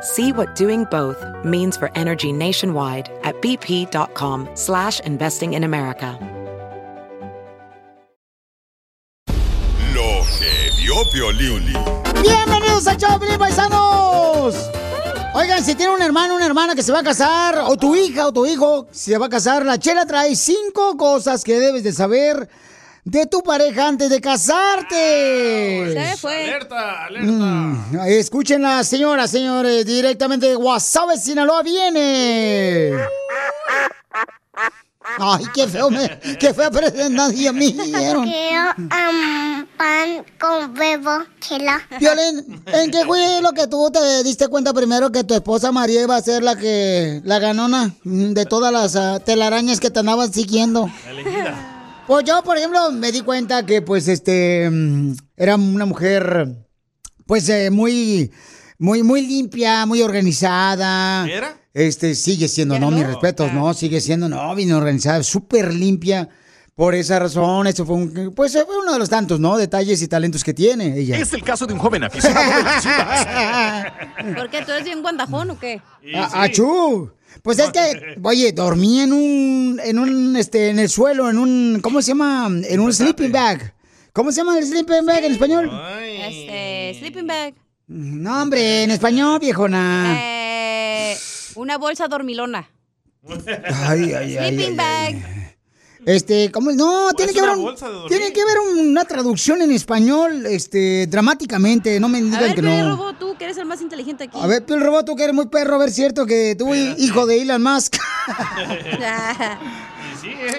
See what doing both means for energy nationwide at bp.com slash investing in America. Lo que vio. Bienvenidos a Choplin, paisanos. Oigan, si tiene un hermano o una hermana que se va a casar, o tu hija o tu hijo se va a casar, la chela trae cinco cosas que debes de saber de tu pareja antes de casarte. Se fue. Alerta, alerta. Mm, escúchenla, señoras, señores, directamente de Guasave, Sinaloa viene. Ay, qué feo, me, qué fea presentación me dieron. Quiero um, pan con huevo, chela. Violín, ¿en qué fue lo que tú te diste cuenta primero que tu esposa María iba a ser la que, la ganona de todas las ah, telarañas que te andaban siguiendo? Pues yo, por ejemplo, me di cuenta que, pues, este, mm, era una mujer, pues, eh, muy, muy, muy limpia, muy organizada. ¿Era? Este, sigue siendo, no, mis respetos, no, sigue siendo, no, bien organizada, súper limpia. Por esa razón, eso fue un, pues fue uno de los tantos, ¿no? Detalles y talentos que tiene ella. Es el caso de un joven aficionado de las chivas. ¿Por qué? ¿Tú eres bien guandajón o qué? ¡Achú! Pues es que, oye, dormí en un, en un, este, en el suelo, en un, ¿cómo se llama? En un sleeping bag. ¿Cómo se llama el sleeping bag en español? Este, sleeping bag. No, hombre, en español, viejona. Eh, una bolsa dormilona. Ay, ay, ay, Sleeping ay, bag. Este, ¿cómo? No, tiene es que, haber un- tiene que haber una traducción en español, este, dramáticamente, no me A digan ver, que no. Robot, tú que eres el más inteligente aquí. A ver, tú el robot, tú que eres muy perro, a ver, cierto que tú, hijo de Elon Musk.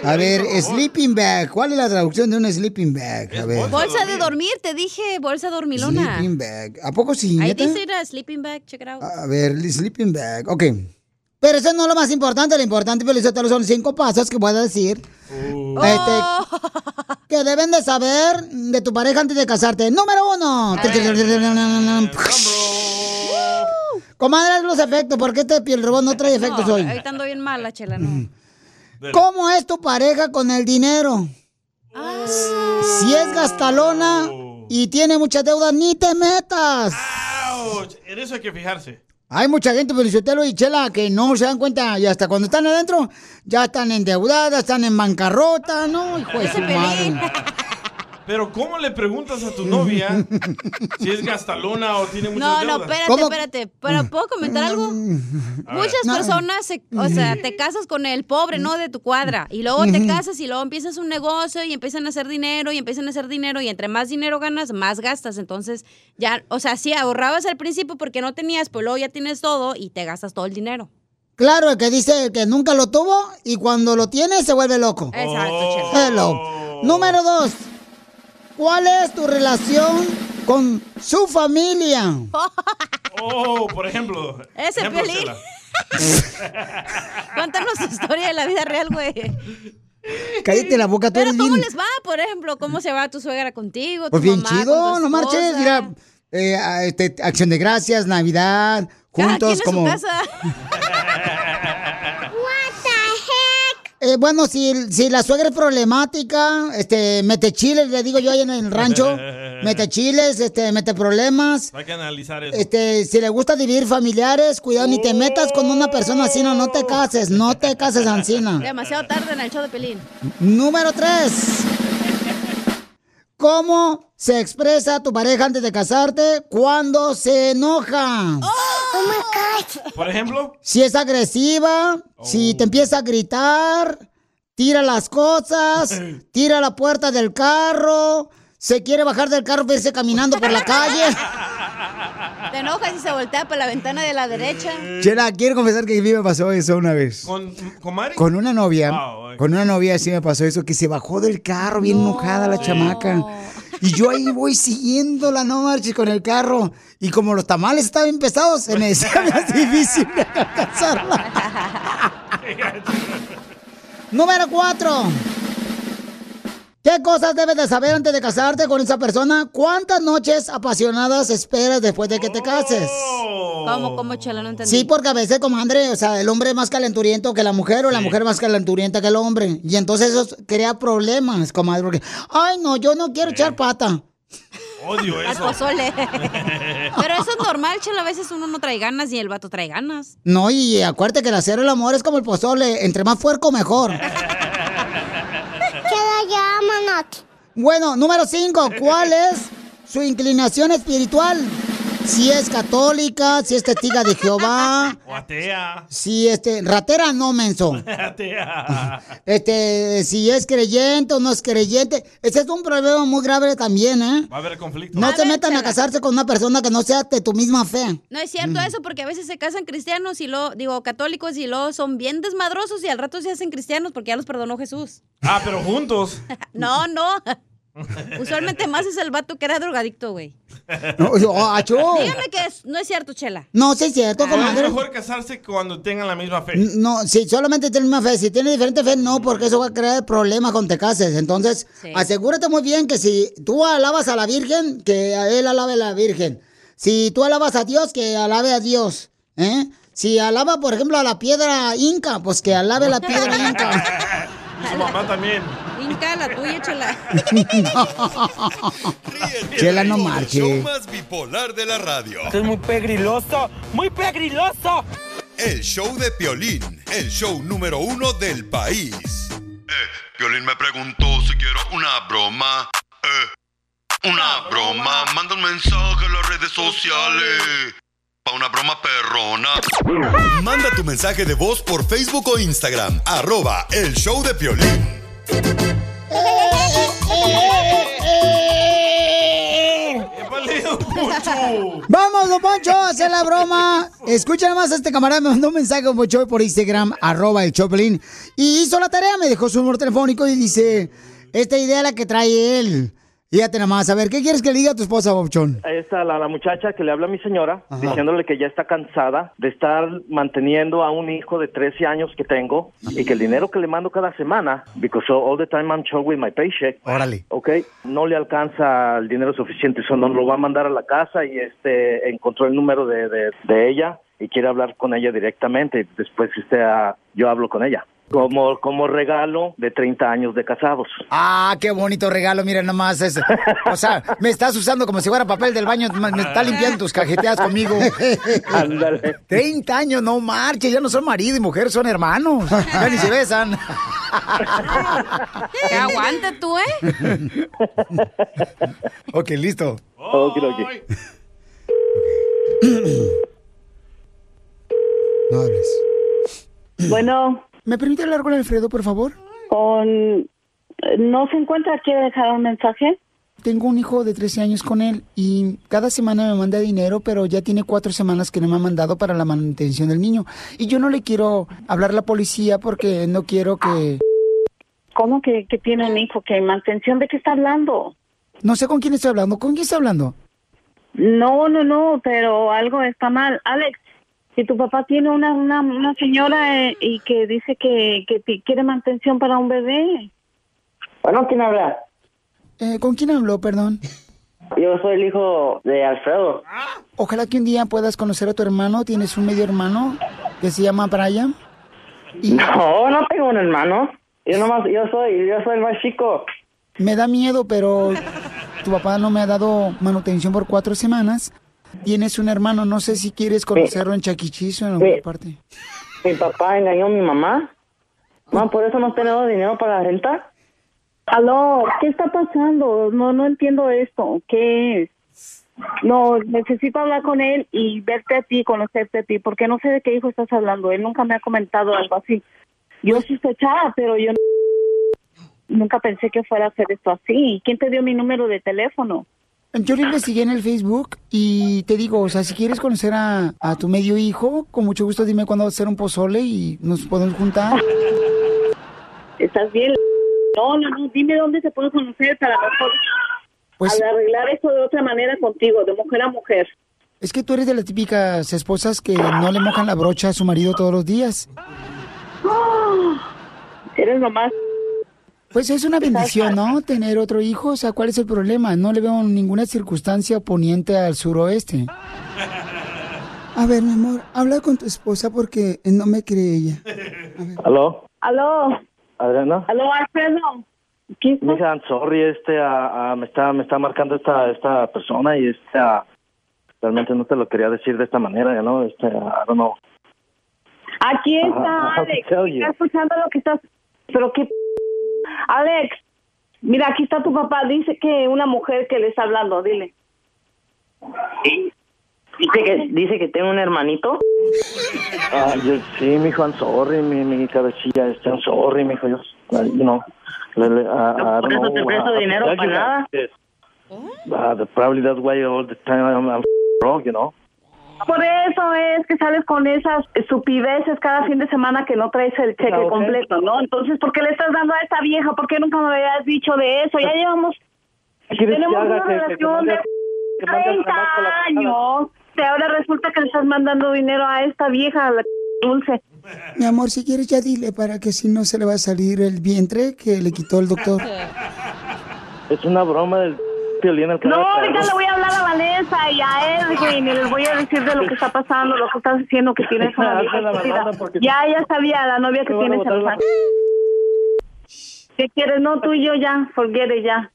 A ver, sleeping bag, ¿cuál es la traducción de un sleeping bag? A ver. bolsa de dormir, te dije, bolsa dormilona. Sleeping bag. ¿A poco sí, Ahí dice era sleeping bag, check it out. A ver, sleeping bag. Ok. Pero eso no es lo más importante. Lo importante, Felicitelo, son cinco pasos que voy a decir. Oh. Este, que deben de saber de tu pareja antes de casarte. Número uno. Comadre, los efectos. ¿Por qué este piel robot no trae efectos No, hoy? ahorita ando bien mala, chela, no. ¿Cómo es tu pareja con el dinero? Si es gastalona y tiene muchas deudas, ni te metas. Ouch, En eso hay que fijarse. Hay mucha gente, Felicitelo y Chela, que no se dan cuenta y hasta cuando están adentro ya están endeudadas, están en bancarrota, ¿no? Hijo de su madre. Pero ¿cómo le preguntas a tu novia si es gastalona o tiene muchas No, no, deudas? espérate, espérate. ¿Pero puedo comentar algo? Muchas No. personas, se- o sea, te casas con el pobre, ¿no? De tu cuadra. Y luego te casas y luego empiezas un negocio y empiezan a hacer dinero y empiezan a hacer dinero y entre más dinero ganas, más gastas. Entonces, ya, o sea, sí, ahorrabas al principio porque no tenías, pero luego ya tienes todo y te gastas todo el dinero. Claro, el que dice que nunca lo tuvo y cuando lo tiene se vuelve loco. Exacto, Chela. Hello. Número dos. ¿Cuál es tu relación con su familia? Oh, por ejemplo. Ese ejemplo. Chela. Cuéntanos tu historia de la vida real, güey. Cállate la boca, tú Pero eres ¿cómo bien... les va, por ejemplo? ¿Cómo se va tu suegra contigo? tu Pues bien mamá con chido, tu no marches. Mira, eh, este, acción de gracias, Navidad, Cada juntos quien en como... su casa. Eh, bueno, si, si la suegra es problemática, este, mete chiles, le digo yo ahí en el rancho, mete chiles, este, mete problemas. Hay que analizar eso. Este, si le gusta dividir familiares, cuidado, ni te metas con una persona así, no, no te cases, no te cases, Ancina. Demasiado tarde en el show de Pelín. Número 3. ¿Cómo se expresa tu pareja antes de casarte cuando se enoja? Oh my God. Por ejemplo, Si es agresiva, si te empieza a gritar, tira las cosas, tira la puerta del carro, se quiere bajar del carro, verse caminando por la calle. Te enojas y se voltea por la ventana de la derecha. Chela, quiero confesar que a mí me pasó eso una vez. ¿Con, con Mari? Con una novia, ok. con una novia sí me pasó eso, que se bajó del carro bien enojada la chamaca. Y yo ahí voy siguiéndola, no marches con el carro. Y como los tamales estaban pesados, se me decía más difícil alcanzarla. Número cuatro. ¿Qué cosas debes de saber antes de casarte con esa persona? ¿Cuántas noches apasionadas esperas después de que te cases? ¿Cómo, cómo, chela? No entendí. Sí, porque a veces, comadre, o sea, el hombre es más calenturiento que la mujer o la mujer más calenturienta que el hombre. Y entonces eso crea problemas, comadre, porque, ay, no, yo no quiero echar pata. Odio eso. pozole. Pero eso es normal, chela. A veces uno no trae ganas y el vato trae ganas. No, y acuérdate que el hacer el amor es como el pozole, entre más puerco mejor. Bueno, número 5, ¿cuál es su inclinación espiritual? Si es católica, si es testiga de Jehová, O atea. si este, ratera no menso. Atea. Este, si es creyente o no es creyente. Ese es un problema muy grave también, ¿eh? Va a haber conflicto. No A se ver, metan a casarse con una persona que no sea de tu misma fe. No es cierto eso, porque a veces se casan cristianos y luego, digo, católicos y luego son bien desmadrosos y al rato se hacen cristianos porque ya los perdonó Jesús. Ah, pero juntos. No, no. Usualmente más es el vato que era drogadicto, güey. No, oh, achú. Dígame que es- no es cierto, Chela. No, sí es cierto, Pero es mejor casarse cuando tengan la misma fe. No, si solamente tiene la misma fe. Si tiene diferente fe, no, porque eso va a crear problemas cuando te cases. Entonces, Sí. asegúrate muy bien que si tú alabas a la Virgen, que a él alabe a la Virgen. Si tú alabas a Dios, que alabe a Dios. ¿eh? Si alaba, por ejemplo, a la piedra inca, pues que alabe la piedra inca. Y su mamá también. Inca, la tuya, Chela. Ríete Chela, no el marche. show más bipolar de la radio. es muy pegriloso, muy pegriloso. El show de Piolín, el show número uno del país. Eh, Piolín me preguntó si quiero una broma. Eh, una broma. Manda un mensaje a las redes sociales. Pa' una broma perrona. Manda tu mensaje de voz por Facebook o Instagram. Arroba el show de Piolín. Vamos, don Poncho, a hacer la broma. Escucha más a este camarada, me mandó un mensaje don Poncho por Instagram, arroba el Choplin. Y hizo la tarea, me dejó su número telefónico y dice, esta idea es la que trae él. Fíjate nada más, a ver, ¿qué quieres que le diga a tu esposa, Bobchón? Esta, la, la muchacha que le habla a mi señora, diciéndole que ya está cansada de estar manteniendo a un hijo de 13 años que tengo y que el dinero que le mando cada semana, because all the time I'm short with my paycheck, Órale. ok, no le alcanza el dinero suficiente, eso no lo va a mandar a la casa y este encontró el número de, de, de ella y quiere hablar con ella directamente. Después este, ah, yo hablo con ella. Como, como regalo de 30 años de casados. Ah, qué bonito regalo, mira nomás. Es, o sea, me estás usando como si fuera papel del baño, me está limpiando tus cajeteadas conmigo. Ándale. 30 años, no marche, ya no son marido y mujer, son hermanos. Ya ni se besan. Que aguante tú, ¿eh? ok, listo. Ok, ok. Ay. No hables. Bueno, ¿Me permite hablar con Alfredo, por favor? con... ¿No se encuentra? ¿Quiere dejar un mensaje? Tengo un hijo de 13 años con él y cada semana me manda dinero, pero ya tiene cuatro semanas que no me ha mandado para la manutención del niño. Y yo no le quiero hablar a la policía porque no quiero que... ¿Cómo que, que tiene un hijo? ¿Que mantención de qué está hablando? No sé con quién estoy hablando. ¿Con quién está hablando? No, no, no, pero algo está mal. Alex, si tu papá tiene una, una, una señora eh, y que dice que, que quiere mantención para un bebé. Bueno, ¿quién habla? Eh, ¿Con quién habló, perdón? Yo soy el hijo de Alfredo. Ojalá que un día puedas conocer a tu hermano. Tienes un medio hermano que se llama Brian. Y No, no tengo un hermano. Yo nomás, yo soy, yo soy el más chico. me da miedo, pero tu papá no me ha dado manutención por cuatro semanas. Tienes un hermano, no sé si quieres conocerlo en Chaquichis o en alguna parte. Mi papá engañó a mi mamá. Mamá, por eso no tenemos dinero para la renta. Aló, ¿qué está pasando? No, no entiendo esto. ¿Qué es? No, necesito hablar con él y verte a ti, conocerte a ti, porque no sé de qué hijo estás hablando. Él nunca me ha comentado algo así. Yo sospechaba, pero yo nunca pensé que fuera a hacer esto así. ¿Quién te dio mi número de teléfono? Yo lo investigué en el Facebook y te digo, o sea, si quieres conocer a, a tu medio hijo, con mucho gusto dime cuándo va a hacer un pozole y nos podemos juntar. ¿Estás bien? No, no, no, dime dónde se puede conocer para mejor Pues- arreglar esto de otra manera contigo, de mujer a mujer. Es que tú eres de las típicas esposas que no le mojan la brocha a su marido todos los días. Eres nomás. Pues es una bendición, ¿no? Tener otro hijo, o sea, ¿cuál es el problema? No le veo ninguna circunstancia oponiente al suroeste. A ver, mi amor, habla con tu esposa porque no me cree ella. ¿Aló? Aló, ¿Adriana? aló, Alfredo. ¿Qué Mija, I'm sorry, este, ah, me está, me está marcando esta, esta persona y este, ah, realmente no te lo quería decir de esta manera, ¿no? Este, ah, I don't know. Aquí está Alex. Está escuchando lo que estás. Pero qué. Alex, mira, aquí está tu papá. Dice que una mujer que le está hablando. Dile. Dice que, dice que tengo un hermanito. Ah, yo, sí, mijo, I'm sorry, mi, mi cabecilla, este, I'm sorry, mijo, yo, ah, you know, le, le, ah, I por don't eso te presto ah, dinero para nada. that, Ah, the- probably that's why all the time I'm, I'm wrong, you know. Por eso es que sales con esas estupideces cada fin de semana que no traes el cheque completo, ¿no? Entonces, ¿por qué le estás dando a esta vieja? ¿Por qué nunca me habías dicho de eso? Ya llevamos. ¿Qué quieres que Tenemos una Que- que- que relación de que mande al 30 chamaco a la años. Y ahora resulta que le estás mandando dinero a esta vieja, a la dulce. Mi amor, si quieres ya dile para que si no se le va a salir el vientre que le quitó el doctor. Es una broma del No, ahorita le voy a hablar a Vanessa y a Edwin y les voy a decir de lo que está pasando, lo que estás haciendo, que tienes una vieja Ya, ya sabía, la novia que tienes en la- ¿Qué quieres? No, tú y yo ya, forget it ya.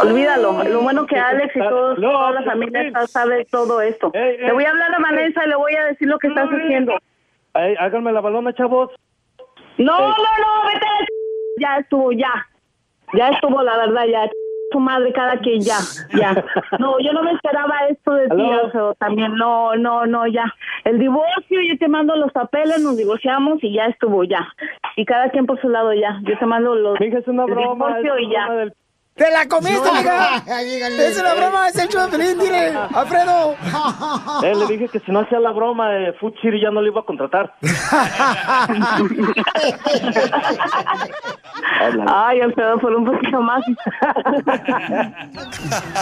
Olvídalo. Lo bueno que Alex y todos, No, toda la familia está- sabe todo esto. Le voy a hablar a Vanessa y le voy a decir lo que estás haciendo. Ey, háganme la balona, chavos. No, no, no, vete a la ch- Ya estuvo, ya. Ya estuvo, la verdad, ya. Tu madre, cada quien, ya, ya. No, yo no me esperaba esto de ti, Aló. Alfredo, también. No, no, no, ya. El divorcio, yo te mando los papeles, nos divorciamos y ya estuvo, ya. Y cada quien por su lado, ya. Yo te mando los Mija, es una el broma. divorcio es y ya. del- ¡Te la comiste, No. amiga! Es una broma, es el show de Pelín, dile, Alfredo. Eh, le dije que si no hacía la broma, eh, City ya no lo iba a contratar. Ay, Alfredo, por un poquito más.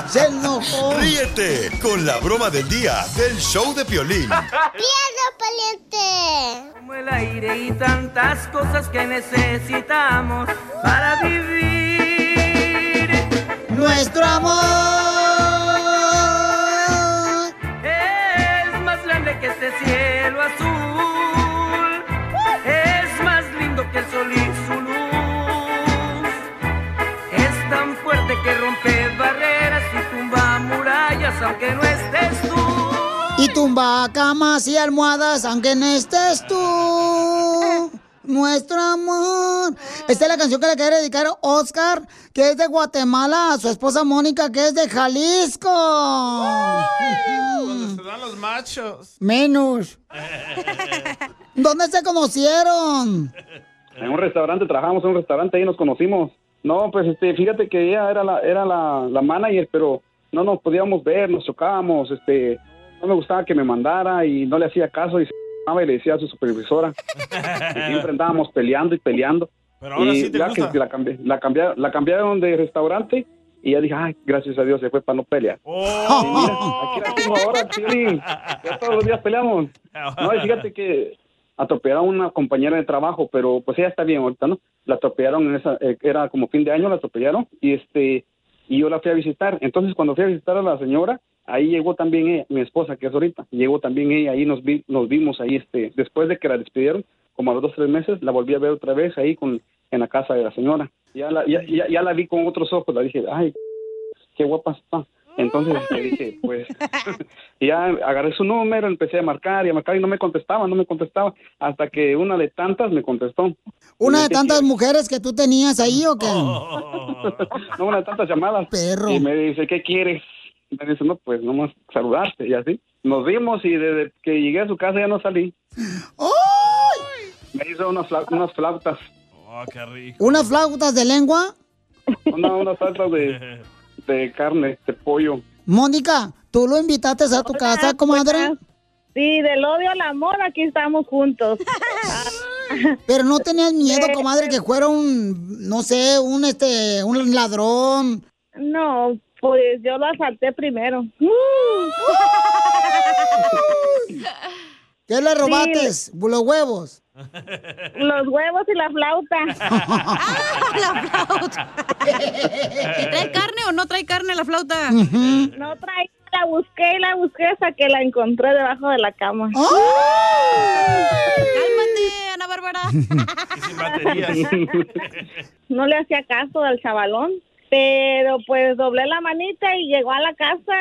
Se enojó. Ríete con la broma del día del show de Piolín. ¡Piedra pariente! Como el aire y tantas cosas que necesitamos para vivir. Nuestro amor. Es más grande que este cielo azul. Que rompe barreras y tumba murallas aunque no estés tú. Y tumba camas y almohadas, aunque no estés tú. Nuestro amor. Esta es la canción que le quiere dedicar Oscar, que es de Guatemala, a su esposa Mónica, que es de Jalisco. Cuando se dan los machos. Menos. ¿Dónde se conocieron? En un restaurante, trabajamos en un restaurante, ahí nos conocimos. No, pues este, fíjate que ella era la, era la, la manager, pero no nos podíamos ver, nos chocábamos, este, no me gustaba que me mandara y no le hacía caso y se llamaba y le decía a su supervisora. y siempre andábamos peleando y peleando. Pero ahora y sí te ya gusta. que la, cambié- la, cambiaron, la cambiaron de restaurante y ya dije, ay, gracias a Dios se fue para no pelear. Oh. Y mira, aquí la tengo ahora, Piolín. Ya todos los días peleamos. No, y fíjate que atropellaron a una compañera de trabajo, pero pues ella está bien ahorita, ¿no? La atropellaron en esa, eh, era como fin de año, la atropellaron y este, y yo la fui a visitar. Entonces cuando fui a visitar a la señora, ahí llegó también ella, mi esposa que es ahorita, llegó también ella, ahí nos vi, nos vimos ahí, este, después de que la despidieron, como a los dos tres meses, la volví a ver otra vez ahí con, en la casa de la señora. Ya la, ya, ya, ya la vi con otros ojos, la dije, ay, qué guapa está. Entonces le dije, pues, y ya agarré su número, empecé a marcar y a marcar y no me contestaba, no me contestaba, hasta que una de tantas me contestó. ¿Una de tantas mujeres que tú tenías ahí o qué? No, una de tantas llamadas. Perro. Y me dice, ¿qué quieres? Me dice, no, pues nomás saludarte y así. Nos vimos y desde que llegué a su casa ya no salí. Me hizo unas, fla- unas flautas. Oh, qué rico. ¿Unas flautas de lengua? Una, una salsa de, de carne, de pollo. Mónica, ¿tú lo invitaste a tu casa, comadre? Sí, del odio al amor, aquí estamos juntos. Pero no tenías miedo, comadre, que fuera un, no sé, un este, un ladrón. No, pues yo lo asalté primero. ¿Qué le robaste? Los huevos. Los huevos y la flauta. la flauta. ¿Y trae carne o no trae carne la flauta? No trae, la busqué y la busqué hasta que la encontré debajo de la cama. Cálmate, Ana Bárbara. No le hacía caso al chavalón, pero pues doblé la manita y llegó a la casa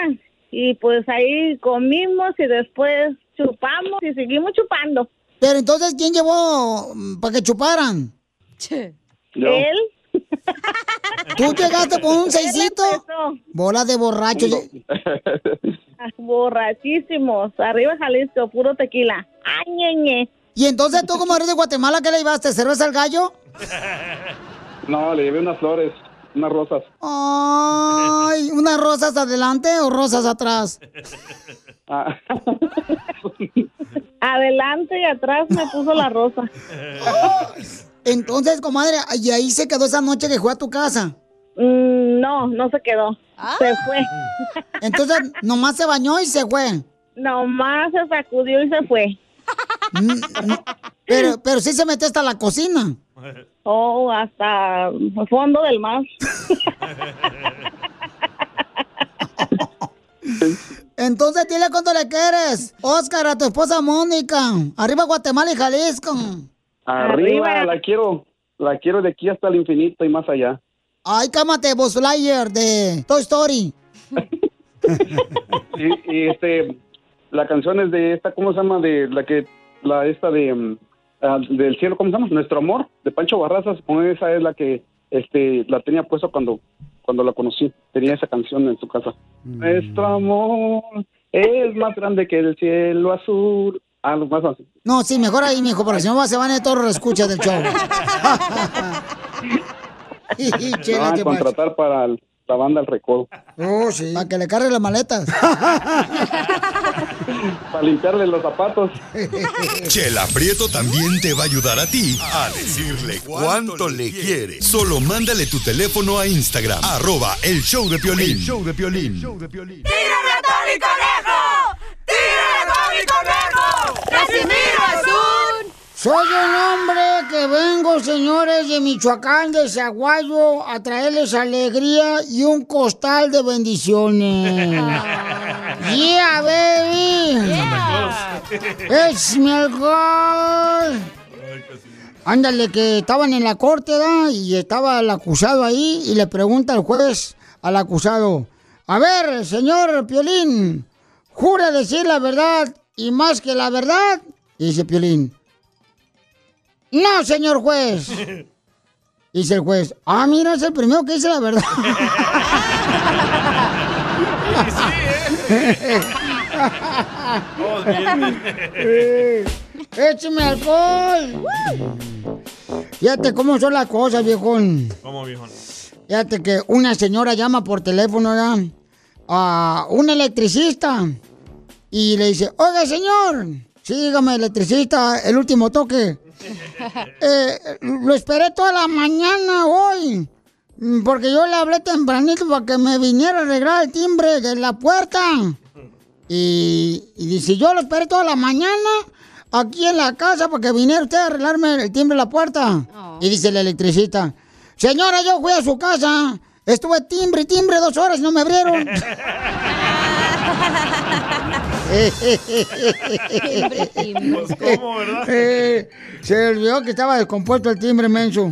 y pues ahí comimos y después chupamos y seguimos chupando. Pero entonces, ¿quién llevó para que chuparan? Él. ¿Tú llegaste con un seisito? Bola de borrachos. Borrachísimos. Arriba Jalisco, puro tequila. Ay, ñeñe. ¿Y entonces tú como eres de Guatemala, qué le llevaste? ¿Cerveza al gallo? No, le llevé unas flores, unas rosas. Ay, ¿unas rosas adelante o rosas atrás? Ah, Adelante y atrás me puso la rosa. Entonces, comadre, y ahí se quedó esa noche que fue a tu casa. Mm, no, no se quedó. Se fue. Entonces, nomás se bañó y se fue. Nomás se sacudió y se fue. Mm, Pero, pero sí se metió hasta la cocina. Oh, hasta el fondo del mar. Entonces, dile cuánto le quieres. Oscar, a tu esposa Mónica. Arriba Guatemala y Jalisco. Arriba, la quiero. La quiero de aquí hasta el infinito y más allá. Ay, cámate, Buzz Lightyear de Toy Story. Y, y, este, la canción es de esta, ¿cómo se llama? De la que, la esta de, mm, ah, del cielo, ¿cómo se llama? Nuestro amor, de Pancho Barrazas. Con esa es la que, este, la tenía puesta cuando, cuando la conocí. Tenía esa canción en su casa. Nuestro amor es más grande que el cielo azul. Algo más así. No, sí, mejor ahí, mijo, porque si no se van a todos los escuchas del show. Chela, a ¿qué contratar para el- la banda El Recodo. Oh, sí. Para que le cargue las maletas. Para limpiarle los zapatos. Chela Prieto también te va a ayudar a ti a decirle cuánto le quiere. Solo mándale tu teléfono a Instagram, arroba el show de Piolín. El show de Piolín. ¡Tírame a Tony Conejo! ¡Tírame a Tony Conejo! ¡Casimiro! Soy un hombre que vengo, señores, de Michoacán, de Zaguayo, a traerles alegría y un costal de bendiciones. ¡Yeah, baby! ¡Es mi alcohol! Ándale, que estaban en la corte, ¿da? Y estaba el acusado ahí y le pregunta al juez al acusado, a ver, señor Piolín, ¿jura decir la verdad y más que la verdad? Y dice Piolín, no, señor juez. Dice el juez, ah, mira, es el primero que dice la verdad. Eh, ¡Écheme alcohol! Fíjate cómo son las cosas, viejón. ¿Cómo, viejo? Fíjate que una señora llama por teléfono ¿verdad? a un electricista y le dice, oiga, señor, sí, dígame, electricista, el último toque. Eh, lo esperé toda la mañana hoy. Porque yo le hablé tempranito para que me viniera a arreglar el timbre de la puerta. Y, y dice, yo lo esperé toda la mañana aquí en la casa para que viniera usted a arreglarme el timbre de la puerta. Y dice el electricista, señora, yo fui a su casa. Estuve timbre y timbre dos horas no me abrieron. Timbre, timbre. Pues, ¿cómo, verdad? Eh, se olvidó que estaba descompuesto el timbre menso.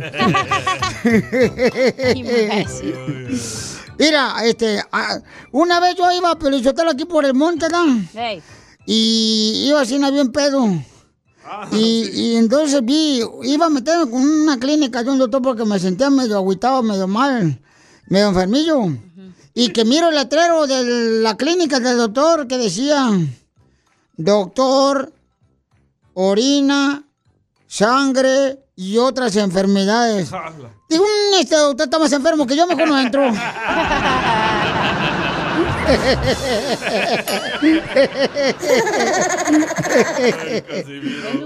Mira, este, ah, una vez yo iba a Pelizotelo aquí por el monte, ¿no? Hey. Y iba así, bien pedo. Y, y entonces vi, iba a meterme con una clínica de un doctor porque me sentía medio agüitado, medio mal, medio enfermillo. Y que miro el letrero de la clínica del doctor que decía, doctor, orina, sangre y otras enfermedades. Digo, "Mm, este doctor está más enfermo que yo, mejor no entro.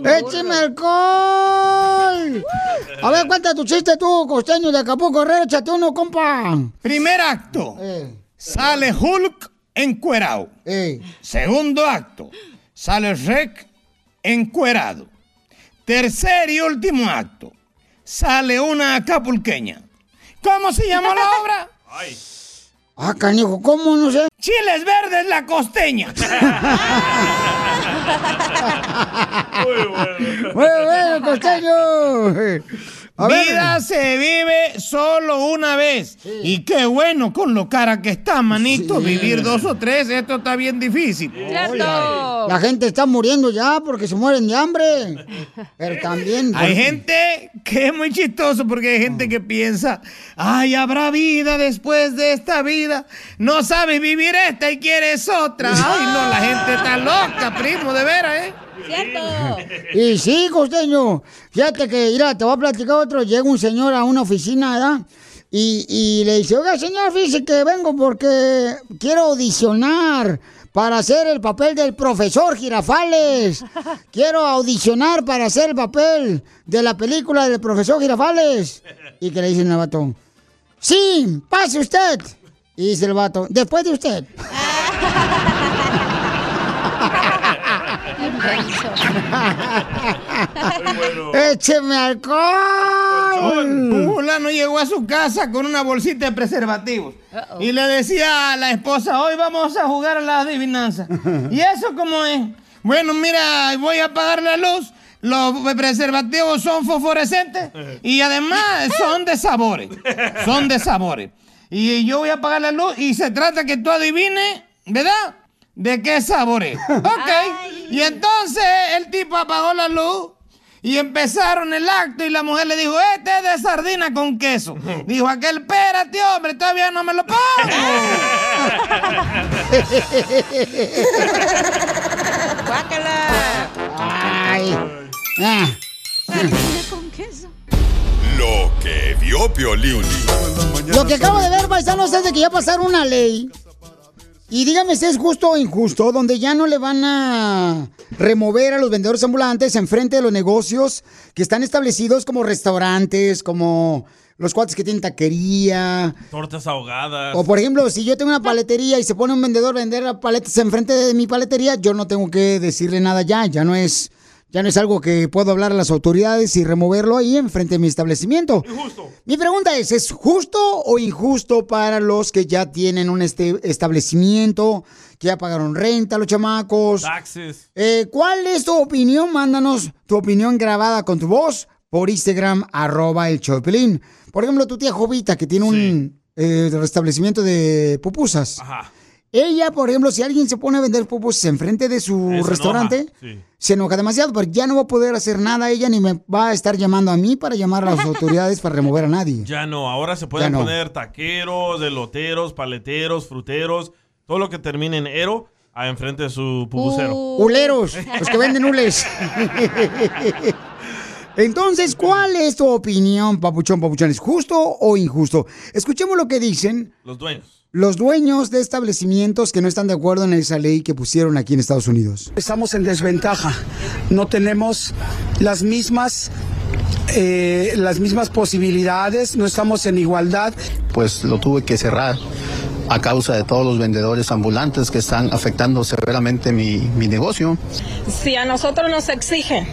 ¡Écheme alcohol! A ver, cuenta tu chiste tú, costeño de Acapulco, Herrera, échate uno, compa. Primer acto. Sale Hulk encuerado. Segundo acto. Sale Rec encuerado. Tercer y último acto. Sale una acapulqueña. ¿Cómo se llama la obra? Ah, canijo, ¿cómo no sé? Chiles verdes la costeña. Muy bueno, costeño. A ver. Vida se vive solo una vez. Y qué bueno con lo cara que está, manito. Vivir dos o tres, esto está bien difícil. La gente está muriendo ya porque se mueren de hambre. Pero también. Hay gente que es muy chistoso porque hay gente que piensa, ay, habrá vida después de esta vida. No sabes vivir esta y quieres otra. Ay, no, la gente está loca, primo, de veras, ¿eh? ¿Cierto? Y sí, costeño. Fíjate que, mira, te voy a platicar otro. Llega un señor a una oficina, ¿verdad? Y, y le dice, oiga, señor, fíjese que vengo porque quiero audicionar para hacer el papel del profesor Girafales. Quiero audicionar para hacer el papel de la película del profesor Girafales. Y que le dicen al vato, sí, pase usted. Y dice el vato, después de usted. ¡Écheme alcohol! Un fulano llegó a su casa con una bolsita de preservativos y le decía a la esposa, hoy vamos a jugar a la adivinanza. ¿Y eso cómo es? Bueno, mira, voy a apagar la luz. Los preservativos son fosforescentes y además son de sabores. Son de sabores. Y yo voy a apagar la luz y se trata que tú adivines, ¿verdad? ¿De qué sabor es? Ok. Y entonces el tipo apagó la luz y empezaron el acto y la mujer le dijo, este es de sardina con queso. Dijo aquel, espérate, hombre, todavía no me lo pongo. Ay. Ah. con queso. Lo que vio Piolín. Lo que acabo de ver, paisanos, es de que ya pasaron una ley. Y dígame si es justo o injusto, donde ya no le van a remover a los vendedores ambulantes enfrente de los negocios que están establecidos como restaurantes, como los cuates que tienen taquería. Tortas ahogadas. O por ejemplo, si yo tengo una paletería y se pone un vendedor a vender paletas enfrente de mi paletería, yo no tengo que decirle nada ya, ya no es, ya no es algo que puedo hablar a las autoridades y removerlo ahí enfrente de mi establecimiento. Mi pregunta es, ¿es justo o injusto para los que ya tienen un este establecimiento, que ya pagaron renta, los chamacos? Taxes. Eh, ¿Cuál es tu opinión? Mándanos tu opinión grabada con tu voz por Instagram, arroba el Piolín. Por ejemplo, tu tía Jovita, que tiene un eh, restablecimiento de pupusas. Ajá. Ella, por ejemplo, si alguien se pone a vender pupusas enfrente de su Se restaurante, enoja, sí. se enoja demasiado, porque ya no va a poder hacer nada ella, ni me va a estar llamando a mí para llamar a las autoridades para remover a nadie. Ya no, ahora se pueden no. poner taqueros, eloteros, paleteros, fruteros, todo lo que termine en ero, a enfrente de su pupucero. Huleros, los que venden hules. Entonces, ¿cuál es tu opinión, papuchón, papuchón? ¿Es justo o injusto? Escuchemos lo que dicen Los dueños. los dueños de establecimientos que no están de acuerdo en esa ley que pusieron aquí en Estados Unidos. Estamos en desventaja. No tenemos las mismas, eh, las mismas posibilidades, no estamos en igualdad. pues lo tuve que cerrar a causa de todos los vendedores ambulantes que están afectando severamente mi, mi negocio. Si a nosotros nos exigen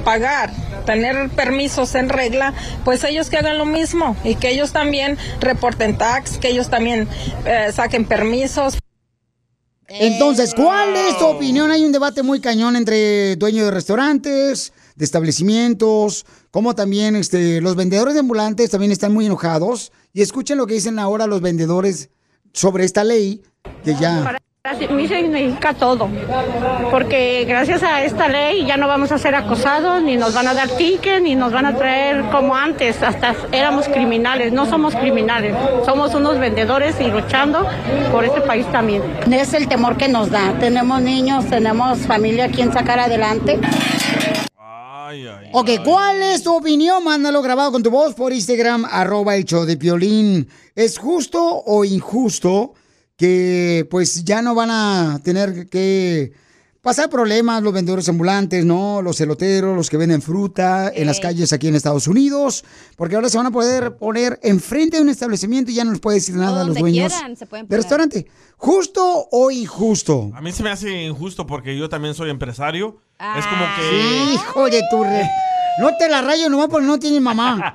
pagar, tener permisos en regla, pues ellos que hagan lo mismo y que ellos también reporten tax, que ellos también eh, saquen permisos. Entonces, ¿cuál es tu opinión? Hay un debate muy cañón entre dueños de restaurantes, de establecimientos, como también este, los vendedores de ambulantes también están muy enojados. Y escuchen lo que dicen ahora los vendedores sobre esta ley que ya... Mí significa todo, porque gracias a esta ley ya no vamos a ser acosados, ni nos van a dar ticket, ni nos van a traer como antes, hasta éramos criminales, no somos criminales, somos unos vendedores y luchando por este país también. Es el temor que nos da. Tenemos niños, tenemos familia a quien sacar adelante. Ay, ay. Ok, ¿cuál es tu opinión? Mándalo grabado con tu voz por Instagram, arroba el show de Piolín. ¿Es justo o injusto que pues ya no van a tener que pasar problemas los vendedores ambulantes, ¿no? Los celoteros, los que venden fruta en las calles aquí en Estados Unidos, porque ahora se van a poder poner enfrente de un establecimiento y ya no les puede decir nada a los dueños quieran se pueden del restaurante. ¿Justo o injusto? A mí se me hace injusto porque yo también soy empresario. Es como que... Sí, hijo de tu re... No te la rayo nomás porque no tienes mamá.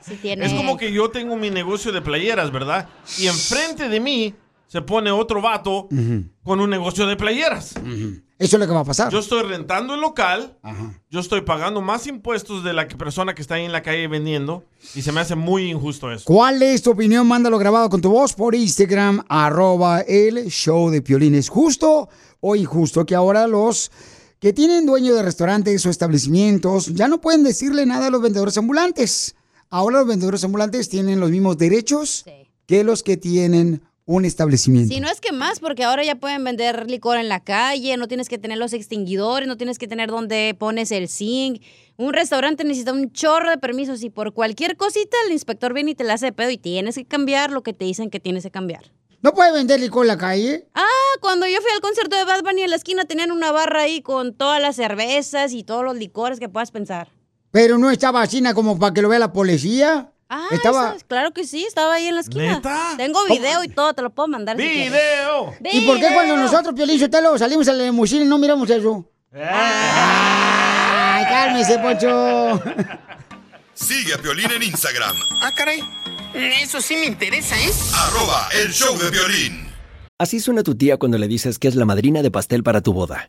Es como que yo tengo mi negocio de playeras, ¿verdad? Y enfrente de mí se pone otro vato con un negocio de playeras. Eso es lo que va a pasar. Yo estoy rentando el local, yo estoy pagando más impuestos de la que- persona que está ahí en la calle vendiendo y se me hace muy injusto eso. ¿Cuál es tu opinión? Mándalo grabado con tu voz por Instagram, arroba el show de Piolín. ¿Es justo o injusto que ahora los que tienen dueño de restaurantes o establecimientos ya no pueden decirle nada a los vendedores ambulantes? Ahora los vendedores ambulantes tienen los mismos derechos que los que tienen un establecimiento. Si no es que más, porque ahora ya pueden vender licor en la calle, no tienes que tener los extinguidores, no tienes que tener donde pones el zinc. Un restaurante necesita un chorro de permisos y por cualquier cosita el inspector viene y te la hace de pedo y tienes que cambiar lo que te dicen que tienes que cambiar. ¿No puede vender licor en la calle? Ah, cuando yo fui al concierto de Bad Bunny en la esquina tenían una barra ahí con todas las cervezas y todos los licores que puedas pensar. Pero no estaba así como para que lo vea la policía. Ah, estaba... claro que sí, estaba ahí en la esquina. ¿Neta? Tengo video y todo, te lo puedo mandar. si. ¡Video! ¿Y por qué cuando nosotros, Piolín Sotelo, salimos a la limusina y no miramos eso? ¡Ay, cálmese, Poncho! Sigue a Piolín en Instagram, Ah, caray. Eso sí me interesa, ¿eh? arroba el show de violín. Así suena tu tía cuando le dices que es la madrina de pastel para tu boda.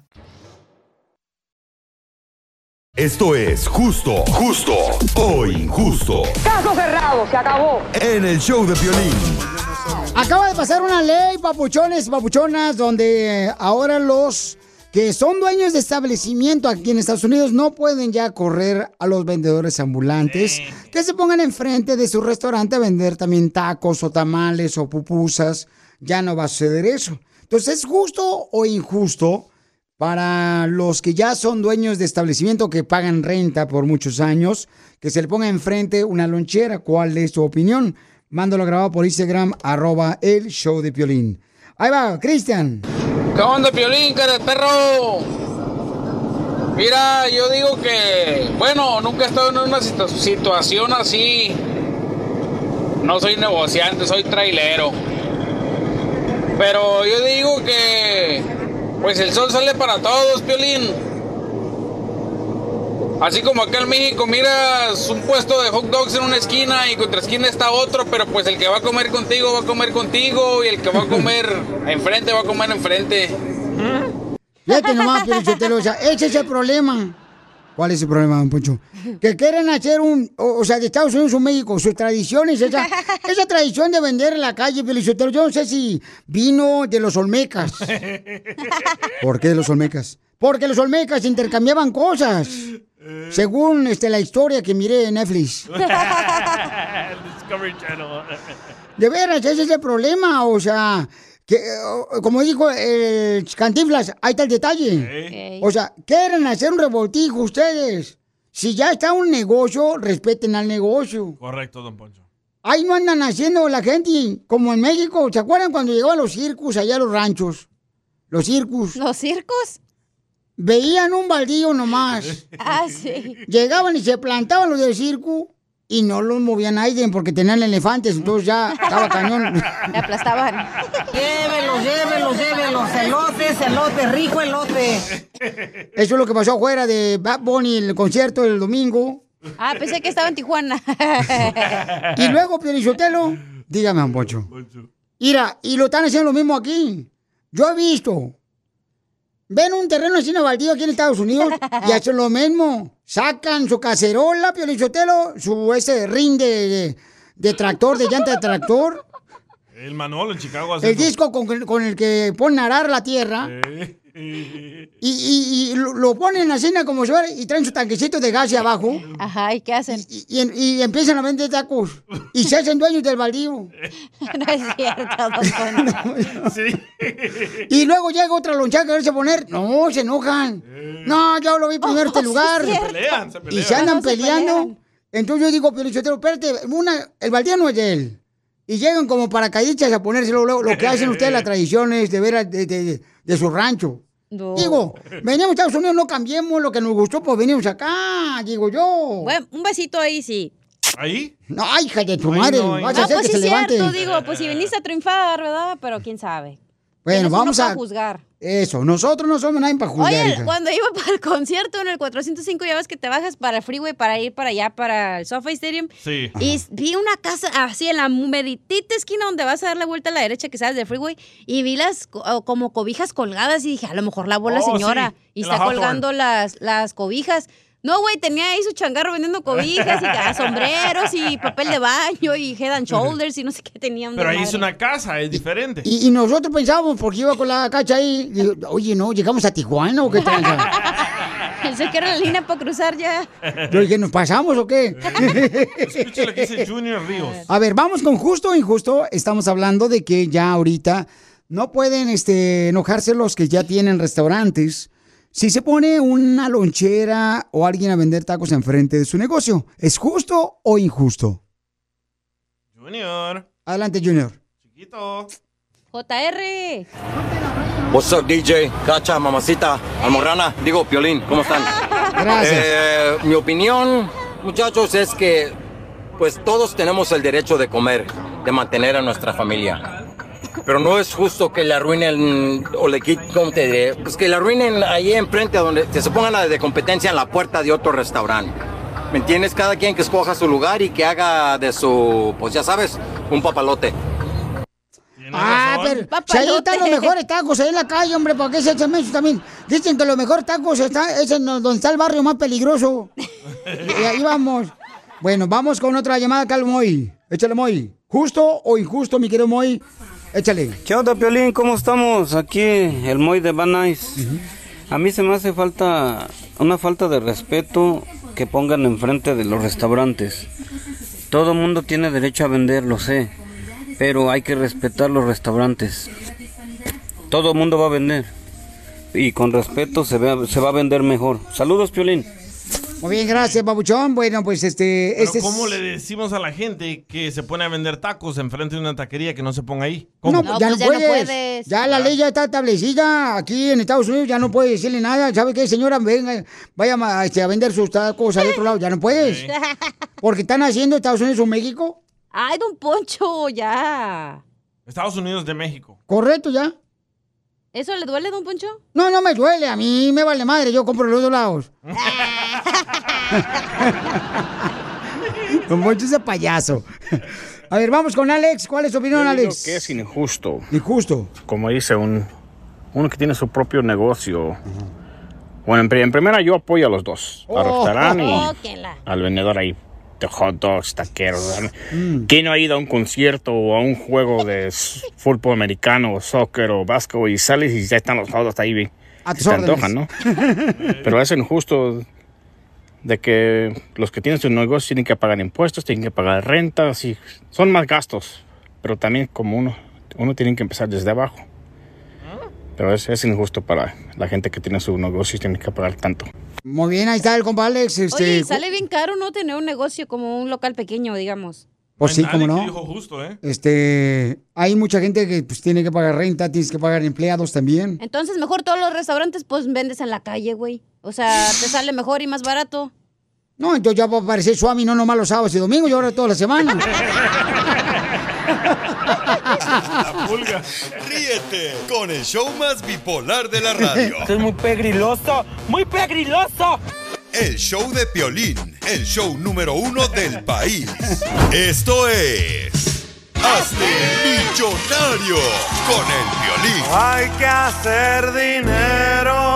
Esto es justo, justo o injusto. Caso cerrado, se acabó. En el show de violín. Acaba de pasar una ley, papuchones, papuchonas, donde ahora los que son dueños de establecimiento aquí en Estados Unidos no pueden ya correr a los vendedores ambulantes que se pongan enfrente de su restaurante a vender también tacos o tamales o pupusas. Ya no va a suceder eso. Entonces, ¿es justo o injusto para los que ya son dueños de establecimiento que pagan renta por muchos años, que se le ponga enfrente una lonchera? ¿Cuál es tu opinión? Mándalo grabado por Instagram, arroba el show de Piolín. Ahí va, Cristian. ¿Qué onda, Piolín, cara perro? Mira, yo digo que, bueno, nunca he estado en una situ- situación así. No soy negociante, soy trailero. Pero yo digo que, pues el sol sale para todos, Piolín. Así como acá en México miras un puesto de hot dogs en una esquina y contra esquina está otro, pero pues el que va a comer contigo va a comer contigo y el que va a comer enfrente va a comer enfrente. Fíjate nomás, Piolichotelo, o sea, ese es el problema. ¿Cuál es el problema, don Poncho? Que quieren hacer un, o, o sea, de Estados Unidos o México, sus tradiciones, esa, esa tradición de vender en la calle, Piolichotelo, yo no sé si vino de los Olmecas. ¿Por qué de los Olmecas? Porque los Olmecas intercambiaban cosas. Según este, la historia que miré en Netflix. Discovery Channel. De veras, ese es el problema, o sea, que, como dijo el Cantinflas, ahí está el detalle. O sea, quieren hacer un revoltijo ustedes. Si ya está un negocio, respeten al negocio. Correcto, don Poncho. Ahí no andan haciendo la gente como en México. ¿Se acuerdan cuando llegaban los circos allá a los ranchos? Los circos. ¿Los circos? Veían un baldío nomás. Ah, sí. Llegaban y se plantaban los del circo y no los movían nadie porque tenían elefantes, entonces ya estaba cañón. Me aplastaban. Llévelos, llévelos, llévelos. Elotes, elote, rico elote. Eso es lo que pasó afuera de Bad Bunny, el concierto del domingo. Ah, pensé que estaba en Tijuana. Y luego, Pielichotelo, dígame, don Poncho. Mira, y lo están haciendo lo mismo aquí. Yo he visto. Ven un terreno así en baldío aquí en Estados Unidos y hacen lo mismo. Sacan su cacerola, Piolichotelo, su ese ring de, de- de tractor, de llanta de tractor, El Manolo en Chicago hace el disco con, con el que ponen a arar la tierra. Y, y- y lo, lo ponen así como fuera y traen su tanquecito de gas y abajo. Ajá, ¿y qué hacen? Y, y- y empiezan a vender tacos. Y se hacen dueños del baldío. No es cierto, don Poncho. Y luego llega otra lonchada que verse poner. No, se enojan. No, yo lo vi primero este Oh, sí, lugar. cierto. Se pelean, se Y se andan No, se peleando. pelean. Entonces yo digo, pero espérate, una, el baldío no es de él. Y llegan como paracaidistas a ponérselo. Lo, lo que hacen ustedes, las tradiciones de ver de, de- de su rancho. Digo, venimos a Estados Unidos, no cambiemos lo que nos gustó, pues venimos acá, digo yo. Bueno, un besito ahí, sí. ¿Ahí? No, ay, hija de tu Ay, madre, no, No, a hacer pues que sí se es levante. cierto, digo, pues si viniste a triunfar, ¿verdad? Pero quién sabe. Bueno, ¿Quién es uno vamos para a juzgar? Eso, nosotros no somos nadie para juzgar. Oye, hija. cuando iba para el concierto en el 405, ya ves que te bajas para el freeway para ir para allá, para el SoFi Stadium. Sí. Y vi una casa así en la meritita esquina donde vas a dar la vuelta a la derecha que sales del freeway y vi las oh, como cobijas colgadas y dije, a lo mejor lavó la Oh, señora sí, y la está colgando las, las cobijas. No, güey, tenía ahí su changarro vendiendo cobijas y sombreros y papel de baño y head and shoulders y no sé qué tenía. un Pero ahí es una casa, es diferente. Y, y nosotros pensábamos, porque iba con la cacha ahí, digo, oye, no, llegamos a Tijuana o qué tranza. Pensé que era la línea para cruzar ya. Yo dije, ¿nos pasamos o qué? Escucha lo que dice Junior Ríos. A ver, vamos con justo o injusto. Estamos hablando de que ya ahorita no pueden este, enojarse los que ya tienen restaurantes. Si se pone una lonchera o alguien a vender tacos enfrente de su negocio, ¿es justo o injusto? Junior. Adelante, Junior. Chiquito. JR. What's up, DJ? Cacha, mamacita, almorrana, digo, Piolín, ¿cómo están? Gracias. Eh, mi opinión, muchachos, es que pues todos tenemos el derecho de comer, de mantener a nuestra familia. Pero no es justo que le arruinen o le quiten, ¿cómo te diré? Pues que le arruinen ahí enfrente, donde que se pongan a de competencia en la puerta de otro restaurante. ¿Me entiendes? Cada quien que escoja su lugar y que haga de su, pues ya sabes, un papalote. Ah, pero si ahí están los mejores tacos ahí en la calle, hombre, ¿por qué se echan eso también? Dicen que los mejores tacos está, es en donde está el barrio más peligroso. y ahí vamos. Bueno, vamos con otra llamada acá al Moy. Échale, Moy. ¿Justo o injusto, mi querido Moy? Échale. ¿Qué onda, Piolín? ¿Cómo estamos? Aquí, el Moy de Van Nuys. A mí se me hace falta, una falta de respeto que pongan enfrente de los restaurantes. Todo mundo tiene derecho a vender, lo sé, pero hay que respetar los restaurantes. Todo mundo va a vender. Y con respeto se, ve- se va a vender mejor. Saludos, Piolín. Muy bien, gracias, babuchón. Bueno, pues este... Pero este es- ¿cómo le decimos a la gente que se pone a vender tacos enfrente de una taquería que no se ponga ahí? ¿Cómo? No, pues ya, no, puedes. Ya la ley ya está establecida aquí en Estados Unidos, ya no puedes decirle nada. ¿Sabe qué, señora? Venga, vaya este, a vender sus tacos al otro lado. Ya no puedes. Porque están haciendo Estados Unidos o México. Ay, don Poncho, ya. Estados Unidos de México. Correcto, ya. ¿Eso le duele, don Poncho? No, no me duele. A mí me vale madre. Yo compro los dos lados. Don Poncho es payaso. A ver, vamos con Alex. ¿Cuál es tu opinión, Yo digo Alex? que es injusto. Injusto. Como dice un, uno que tiene su propio negocio. Bueno, en, pri- en primera yo apoyo a los dos. Al Oh, restaurante oh, y la- al vendedor ahí hot dogs, taqueros. ¿Quién no ha ido a un concierto o a un juego de fútbol americano o soccer o básquetbol y sales y ya están los hot dogs ahí? A y tus te órdenes. antojan, ¿no? Pero es injusto de que los que tienen sus negocios tienen que pagar impuestos, tienen que pagar rentas y son más gastos. Pero también como uno, uno tiene que empezar desde abajo. Pero es, es injusto para la gente que tiene su negocio y tiene que pagar tanto. Muy bien, ahí está el compa Alex. Este, Oye, sale bien caro no tener un negocio como un local pequeño, digamos. Pues sí, cómo no. Alex dijo justo, ¿eh? Este, hay mucha gente que pues, tiene que pagar renta, tienes que pagar empleados también. Entonces, mejor todos los restaurantes, pues vendes en la calle, güey. O sea, te sale mejor y más barato. No, entonces ya va a parecer suami, no nomás los sábados y domingos, y ahora toda la semana. La pulga. Ríete con el show más bipolar de la radio. Esto es muy pegriloso, muy pegriloso. El show de Piolín, el show número uno del país. Esto es... Hazte millonario con el Piolín. Hay que hacer dinero.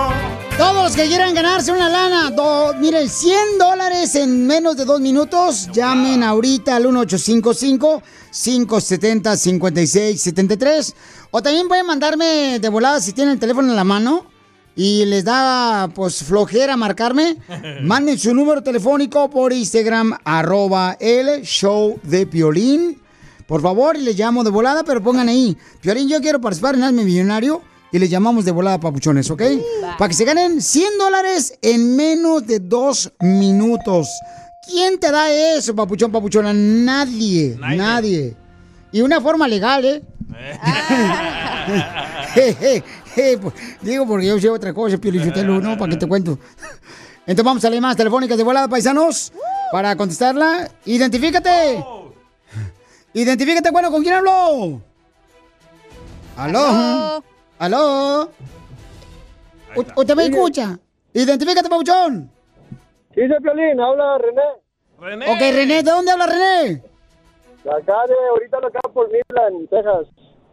Todos los que quieran ganarse una lana, do- miren, 100 dólares en menos de dos minutos, llamen ahorita al 1855-570-5673. O también pueden mandarme de volada si tienen el teléfono en la mano y les da pues flojera marcarme. Manden su número telefónico por Instagram, arroba el show de Piolín. Por favor, y les llamo de volada, pero pongan ahí, Piolín, yo quiero participar en Hazme Millonario. Y les llamamos de volada, papuchones, ¿ok? Para que se ganen 100 dólares en menos de dos minutos. ¿Quién te da eso, papuchón, papuchona? Nadie, nadie. Y una forma legal, ¿eh? Je, pues, Digo, porque yo sé otra cosa, Piolichotelo, ¿no? ¿Para qué te cuento? Entonces vamos a las llamadas telefónicas de volada, paisanos, para contestarla. ¡Identifícate! ¡Identifícate, bueno, ¿con quién hablo? ¿Aló? ¿Aló? U- ¿Usted me escucha? ¡Identifícate, papuchón! Sí, soy Piolín, habla René. René. Ok, René, ¿de dónde habla René? De acá de, ahorita lo acá por Midland, Texas.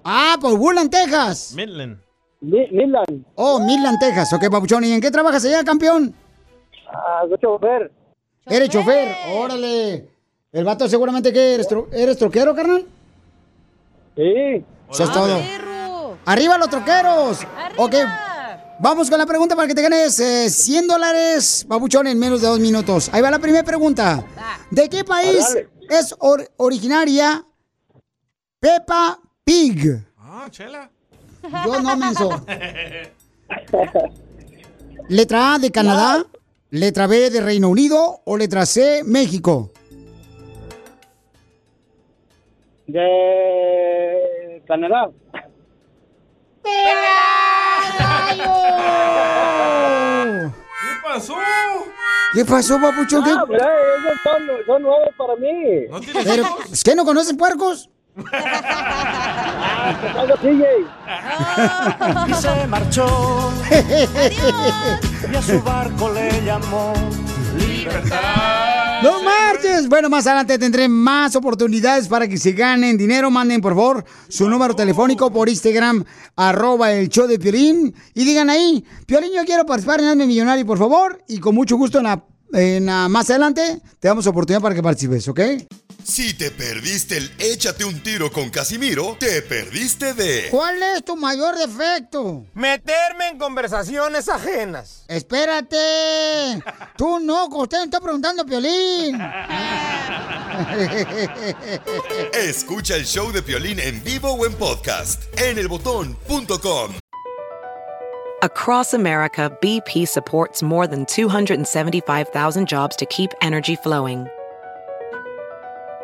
Ah, por Woodland, Texas. Midland. Midland. Oh, Midland, Texas. Ok, papuchón. ¿Y en qué trabajas allá, campeón? Ah, soy chofer. Eres chofer. Órale. El vato seguramente que eres, tro- eres troquero, carnal. Sí. Eso es todo. ¡Arriba los troqueros! Ok, vamos con la pregunta para que te ganes eh, 100 dólares, babuchón, en menos de dos minutos. Ahí va la primera pregunta. ¿De qué país es or- originaria Peppa Pig? Ah, chela. Yo no menso. ¿Letra A de Canadá? ¿Letra B de Reino Unido? ¿O letra C, México? De Canadá. ¿Qué pasó? ¿Qué pasó, papuchón? ¿Qué- Ah, mira, esos son, son nuevos para mí. ¿No Pero? ¿es que no conocen puercos? Y se marchó. Y a su barco le llamó Libertad. ¡No marches! Bueno, más adelante tendré más oportunidades para que se ganen dinero. Manden, por favor, su número telefónico por Instagram, arroba el show de Piolín. Y digan ahí, Piolín, yo quiero participar en Hazme Millonario, por favor. Y con mucho gusto, en la- en la- más adelante, te damos oportunidad para que participes, ¿ok? Si te perdiste el échate un tiro con Casimiro, te perdiste de... ¿Cuál es tu mayor defecto? Meterme en conversaciones ajenas. Espérate. Tú no, usted me está preguntando, Piolín. Escucha el show de Piolín en vivo o en podcast en elbotón.com. Across America, BP supports more than 275,000 jobs to keep energy flowing.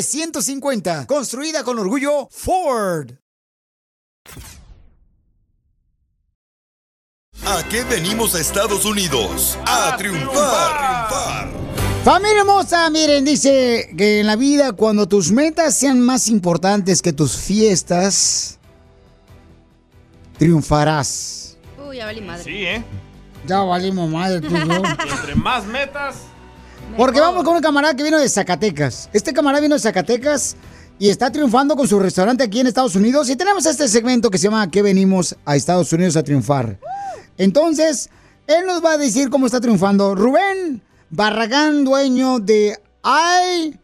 F-150. Construida con orgullo Ford. ¿A qué venimos a Estados Unidos? A triunfar. Familia hermosa, miren, dice que en la vida cuando tus metas sean más importantes que tus fiestas, triunfarás. Uy, ya valí madre. Sí, ¿eh? Ya valimos madre, tú, entre más metas, Porque vamos con un camarada que vino de Zacatecas. Este camarada vino de Zacatecas y está triunfando con su restaurante aquí en Estados Unidos. Y tenemos este segmento que se llama ¿Qué venimos a Estados Unidos a triunfar? Entonces, él nos va a decir cómo está triunfando. Rubén Barragán, dueño de Ay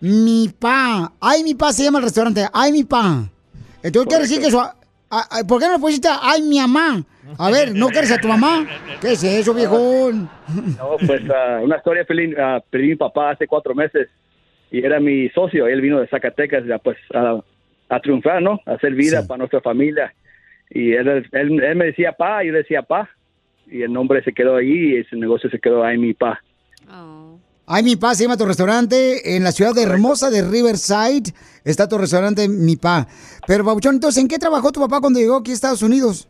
Mi Pa. Ay Mi Pa se llama el restaurante. Ay Mi Pa. Entonces quiere decir que su... a- a- ¿Por qué no le pusiste Ay Mi Mamá? A ver, ¿no quieres a tu mamá? ¿Qué es eso, viejón? No, pues ah, una historia, Pelín. ah, perdí a mi papá hace cuatro meses y era mi socio. Él vino de Zacatecas ya, pues a, a triunfar, ¿no? A hacer vida para nuestra familia. Y él, él, él me decía pa, y yo le decía pa. Y el nombre se quedó ahí y ese negocio se quedó ahí, mi pa. Ay, mi pa, se llama tu restaurante en la ciudad de hermosa de Riverside. Está tu restaurante, mi pa. Pero, Babuchón, entonces, ¿en qué trabajó tu papá cuando llegó aquí a Estados Unidos?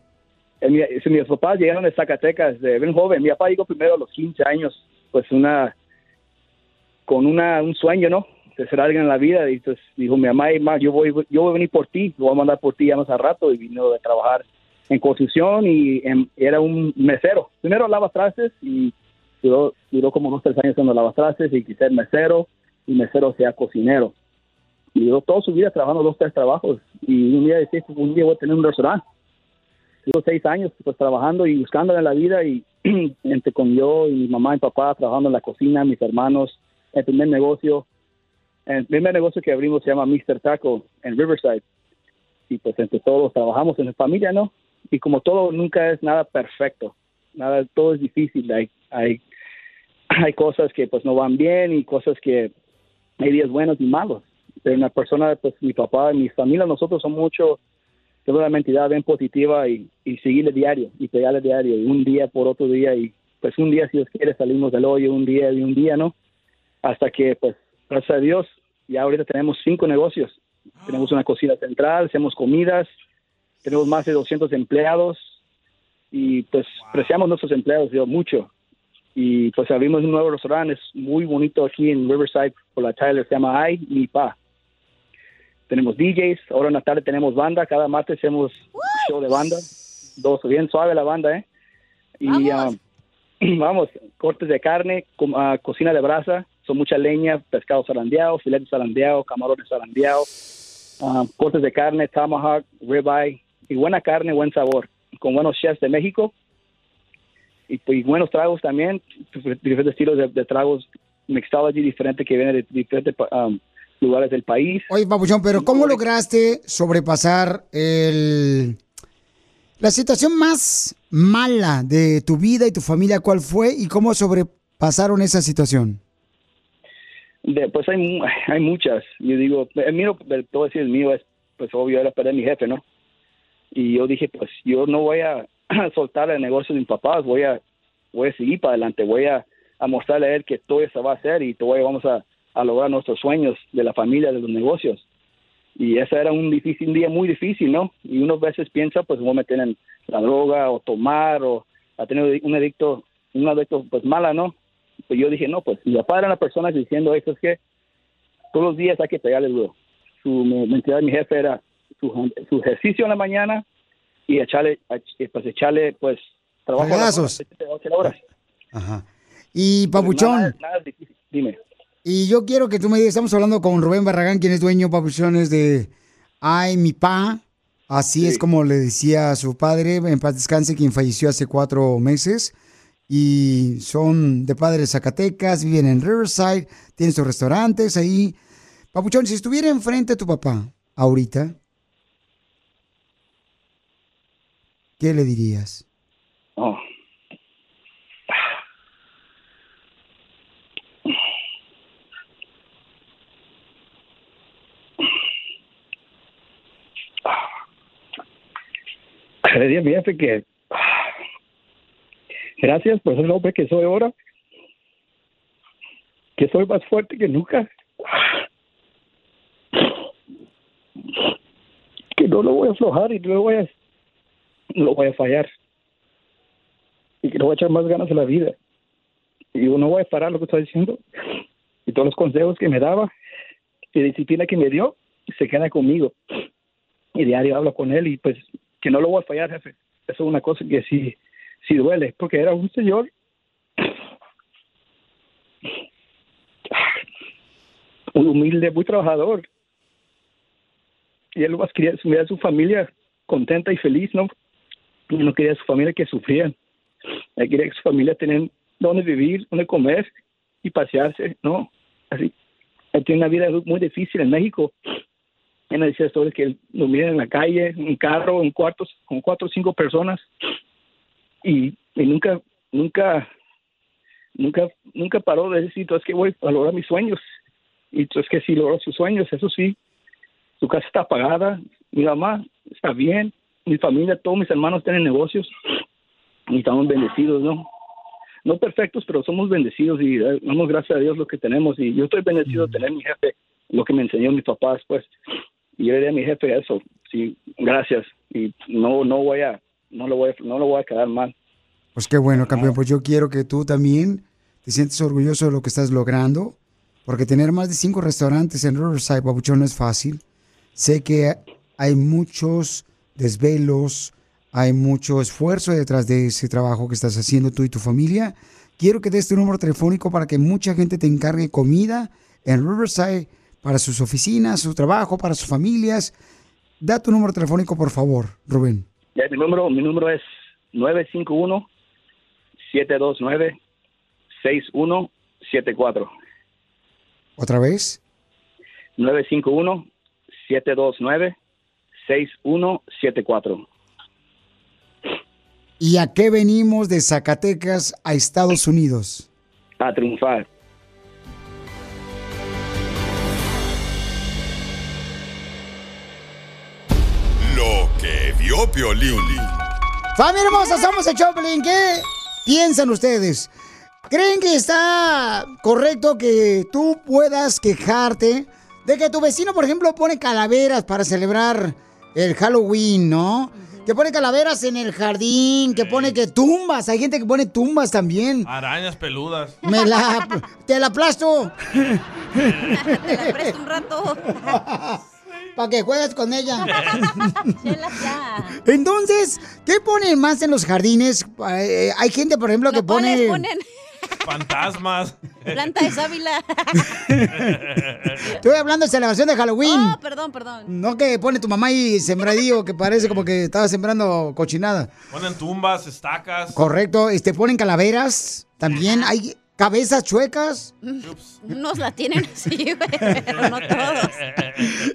Eh, mi- mis papás llegaron de Zacatecas, de bien joven. Mi papá llegó primero a los 15 años, pues una, con una, un sueño, ¿no? De ser alguien en la vida. Y pues dijo mi mamá, "Ma, yo voy, yo voy a venir por ti, voy a mandar por ti ya más a rato. Y vino de trabajar en construcción y en- era un mesero. Primero lava trastes y duró, duró como dos, tres años siendo lavatrastes y quise ser mesero y mesero sea cocinero. Y duró toda su vida trabajando dos, tres trabajos. Y un día decía, un día voy a tener un restaurante Llevo seis años pues trabajando y buscando en la vida y entre con yo y mi mamá y papá trabajando en la cocina, mis hermanos, el primer negocio, el primer negocio que abrimos se llama Mr. Taco en Riverside y pues entre todos trabajamos en familia, ¿no? Y como todo nunca es nada perfecto, nada, todo es difícil, hay, hay, hay cosas que pues no van bien y cosas que hay días buenos y malos. Pero una persona, pues mi papá y mi familia, nosotros somos mucho tengo una mentalidad bien positiva y, y seguirle diario y pegarle diario y un día por otro día y pues un día si Dios quiere salimos del hoyo un día y un día no hasta que pues gracias a Dios ya ahorita tenemos cinco negocios. Tenemos una cocina central hacemos comidas tenemos más de 200 empleados y pues apreciamos nuestros empleados yo mucho. Y pues abrimos un nuevo restaurante es muy bonito aquí en Riverside por la Tyler se llama Ay Mi Pa tenemos DJs, ahora en la tarde tenemos banda, cada martes hacemos show de banda, dos, bien suave la banda, ¿eh? Y ah, vamos, cortes de carne, com- ah, cocina de brasa, son mucha leña, pescado zarandeado, filetes zarandeado, camarones zarandeado, ah, cortes de carne, tomahawk, ribeye, y buena carne, buen sabor, con buenos chefs de México, y, pues, y buenos tragos también, dif- diferentes estilos de, de tragos, mixology diferente que viene de diferentes ah, lugares del país. Oye, Papuchón, pero ¿cómo lograste sobrepasar el... la situación más mala de tu vida y tu familia? ¿Cuál fue y cómo sobrepasaron esa situación? De- pues hay, hay muchas. Yo digo, el mío, el- todo decir el mío es, pues obvio, era perder a mi jefe, ¿no? Y yo dije, pues yo no voy a soltar el negocio de mis papás, voy a, voy a seguir para adelante, voy a, a mostrarle a él que todo se va a hacer y todo vamos a, a lograr nuestros sueños de la familia, de los negocios. Y ese era un difícil un día muy difícil, ¿no? Y uno a veces piensa, pues voy a meter en la droga o tomar o a tener un adicto, un adicto pues mala, ¿no? Pues yo dije, no, pues mi papá era una persona diciendo eso, es que todos los días hay que pegarle duro. Su me- mentalidad mi jefe era su, su ejercicio en la mañana y echarle, ech- pues echarle, pues, trabajo a las horas. Ajá. Y Papuchón, Nada, nada difícil. Dime. Y yo quiero que tú me digas, estamos hablando con Rubén Barragán, quien es dueño, Papuchones, de Ay, mi pa. Así es como le decía a su padre, en paz descanse, quien falleció hace cuatro meses. Y son de padres Zacatecas, viven en Riverside, tienen sus restaurantes ahí. Papuchón, si estuviera enfrente de tu papá ahorita, ¿qué le dirías? Oh. Jefe que gracias por ser el hombre que soy ahora, que soy más fuerte que nunca, que no lo voy a aflojar y no lo voy a, no lo voy a fallar. y que le voy a echar más ganas a la vida. Y digo, no voy a parar lo que estoy diciendo. Y todos los consejos que me daba y disciplina que me dio, se queda conmigo. Y diario hablo con él y pues que no lo voy a fallar, jefe. Eso es una cosa que sí, sí duele, porque era un señor muy humilde, muy trabajador. Y él más quería ver a su familia contenta y feliz, ¿no? Y no quería a su familia que sufrían. Él quería que su familia tengan donde vivir, donde comer y pasearse, ¿no? Así. Tiene una vida muy difícil en México. Él me decía esto, que él dormía en la calle, en carro, en cuartos, con cuatro o cinco personas. Y, y nunca, nunca, nunca, nunca paró de decir, es que voy a lograr mis sueños. Y entonces que sí logró sus sueños, eso sí. Su casa está pagada, mi mamá está bien, mi familia, todos mis hermanos tienen negocios y estamos bendecidos, ¿no? No perfectos, pero somos bendecidos y eh, damos gracias a Dios lo que tenemos. Y yo estoy bendecido de tener mi jefe, lo que me enseñó mi papá después. Y yo le a mi jefe eso, sí, gracias. Y no, no voy a, no lo voy a, no lo voy a quedar mal. Pues qué bueno, campeón. Pues yo quiero que tú también te sientes orgulloso de lo que estás logrando, porque tener más de cinco restaurantes en Riverside, Papuchón, no es fácil. Sé que hay muchos desvelos, hay mucho esfuerzo detrás de ese trabajo que estás haciendo tú y tu familia. Quiero que des tu número telefónico para que mucha gente te encargue comida en Riverside para sus oficinas, su trabajo, para sus familias. Da tu número telefónico, por favor, Rubén. Ya, mi número, mi número es 951-729-6174. ¿Otra vez? 951-729-6174. ¿Y a qué venimos de Zacatecas a Estados Unidos? A triunfar. Vio Piolín. Familia hermosa, somos el Choplin. ¿Qué piensan ustedes? ¿Creen que está correcto que tú puedas quejarte de que tu vecino, por ejemplo, pone calaveras para celebrar el Halloween, ¿no? Que pone calaveras en el jardín, que pone que tumbas. Hay gente que pone tumbas también. Arañas peludas. Me la, te la aplasto. Te la presto un rato. Para que juegues con ella. Entonces, ¿qué ponen más en los jardines? Eh, hay gente, por ejemplo, que pone... Ponen Fantasmas. planta de sábila. Estoy hablando de celebración de Halloween. Oh, perdón, perdón. No que pone tu mamá ahí sembradío que parece como que estaba sembrando cochinada. Ponen tumbas, estacas. Correcto, este ponen calaveras, también hay cabezas chuecas. Unos la tienen así, güey, pero no todos.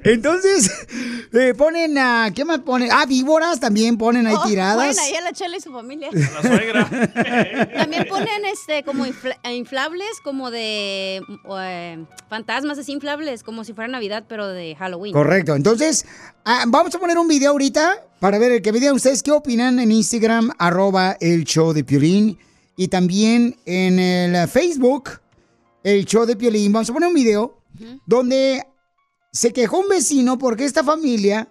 Entonces, eh, ponen a ¿qué más ponen? Ah, víboras también ponen ahí Oh, tiradas. Ponen ahí a la chela y su familia. La suegra. También ponen este como infla- inflables, como de eh, fantasmas así inflables, como si fuera Navidad, pero de Halloween. Correcto. Entonces, ah, vamos a poner un video ahorita para ver que me digan ustedes qué opinan en Instagram, arroba el show de Piolín. Y también en el eh, Facebook, el show de Piolín. Vamos a poner un video donde se quejó un vecino porque esta familia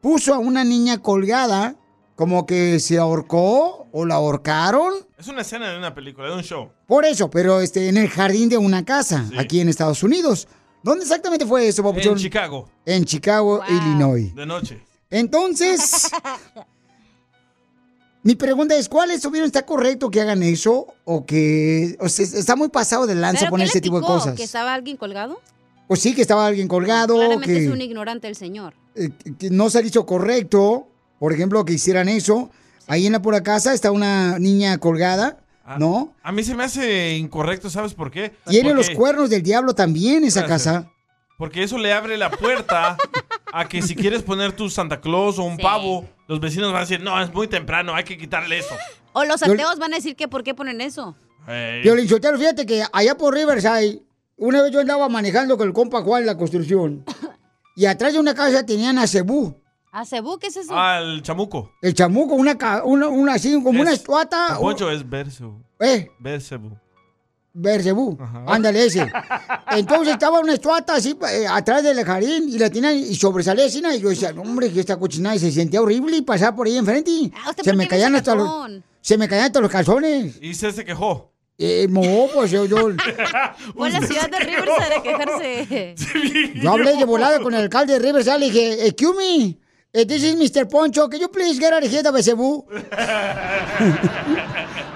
puso a una niña colgada, como que se ahorcó o la ahorcaron. Es una escena de una película, de un show. Por eso, pero este, en el jardín de una casa, aquí en Estados Unidos. ¿Dónde exactamente fue eso, Papuchón? En Chicago. En Chicago, Illinois. De noche. Entonces, mi pregunta es, ¿cuál es, opinión? ¿Está correcto que hagan eso? ¿O que o sea, está muy pasado de lanza ¿Pero poner ese tipo de cosas? ¿Que estaba alguien colgado? Pues sí, que estaba alguien colgado, Claramente que, es un ignorante el señor. eh, que no se ha dicho correcto, por ejemplo, que hicieran eso. Ahí en la pura casa está una niña colgada, ¿no? A mí se me hace incorrecto, ¿sabes por qué? Tiene Porque- los cuernos del diablo también esa Gracias. casa. Porque eso le abre la puerta a que si quieres poner tu Santa Claus o un pavo, los vecinos van a decir, no, es muy temprano, hay que quitarle eso. O los Yo- ateos van a decir que por qué ponen eso. Ey. Violín Sotelo, fíjate que allá por Riverside, una vez yo andaba manejando con el compa Juan la construcción, y atrás de una casa tenían a Cebú, ¿A Cebú qué es eso? Ah, el chamuco. el chamuco, una, una, una así como una estuata. Don Poncho es Bercebu. ¿Eh? Bercebu. Bersebú. Ándale ese. Entonces estaba una estuata así eh, atrás del jardín y la tenía y sobresalía así. Y yo decía, "No, hombre, que esta cochinada y se sentía horrible y pasaba por ahí enfrente y ¿usted se me caían hasta los, se me caían hasta los calzones. Y se se quejó. Eh, no, pues yo, yo, Fue a la ciudad de Riverside a quejarse. yo hablé de volada con el alcalde de Riverside y le dije, excuse me, eh, this is Mr. Poncho, can you please get out of here, Bersebú?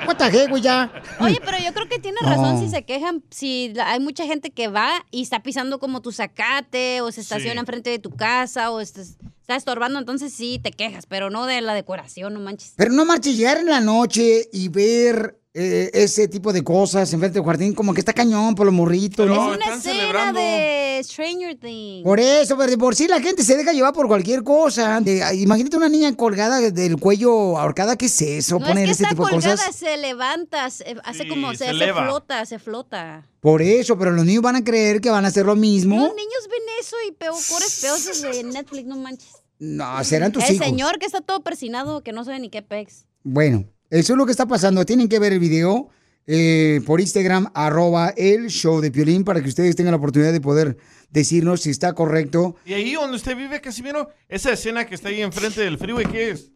What the heck, güey, ya. Oye, pero yo creo que tiene razón si se quejan, si la- hay mucha gente que va y está pisando como tu zacate o se estaciona Sí. enfrente de tu casa o estás- está estorbando, entonces sí te quejas, pero no de la decoración, no manches. Pero no marches, llegar en la noche y ver eh, ese tipo de cosas enfrente del jardín, como que está cañón por los morritos, ¿no? es una escena de Stranger Things. Por eso, pero de por sí la gente se deja llevar por cualquier cosa. De- imagínate una niña colgada del cuello ahorcada, ¿qué es eso? No Poner es que ese está tipo de colgada, cosas. se levanta, se- hace como, se, se se eleva. flota, se flota. Por eso, pero los niños van a creer que van a hacer lo mismo. Los niños ven eso y peor, pobres peosos de Netflix, no manches. No, serán tus El hijos. señor que está todo persinado, que no sabe ni qué pex. Bueno, eso es lo que está pasando. Tienen que ver el video eh, por Instagram, arroba el show de Piolín, para que ustedes tengan la oportunidad de poder decirnos si está correcto. Y ahí donde usted vive, Casimiro, esa escena que está ahí enfrente del freeway, ¿qué es?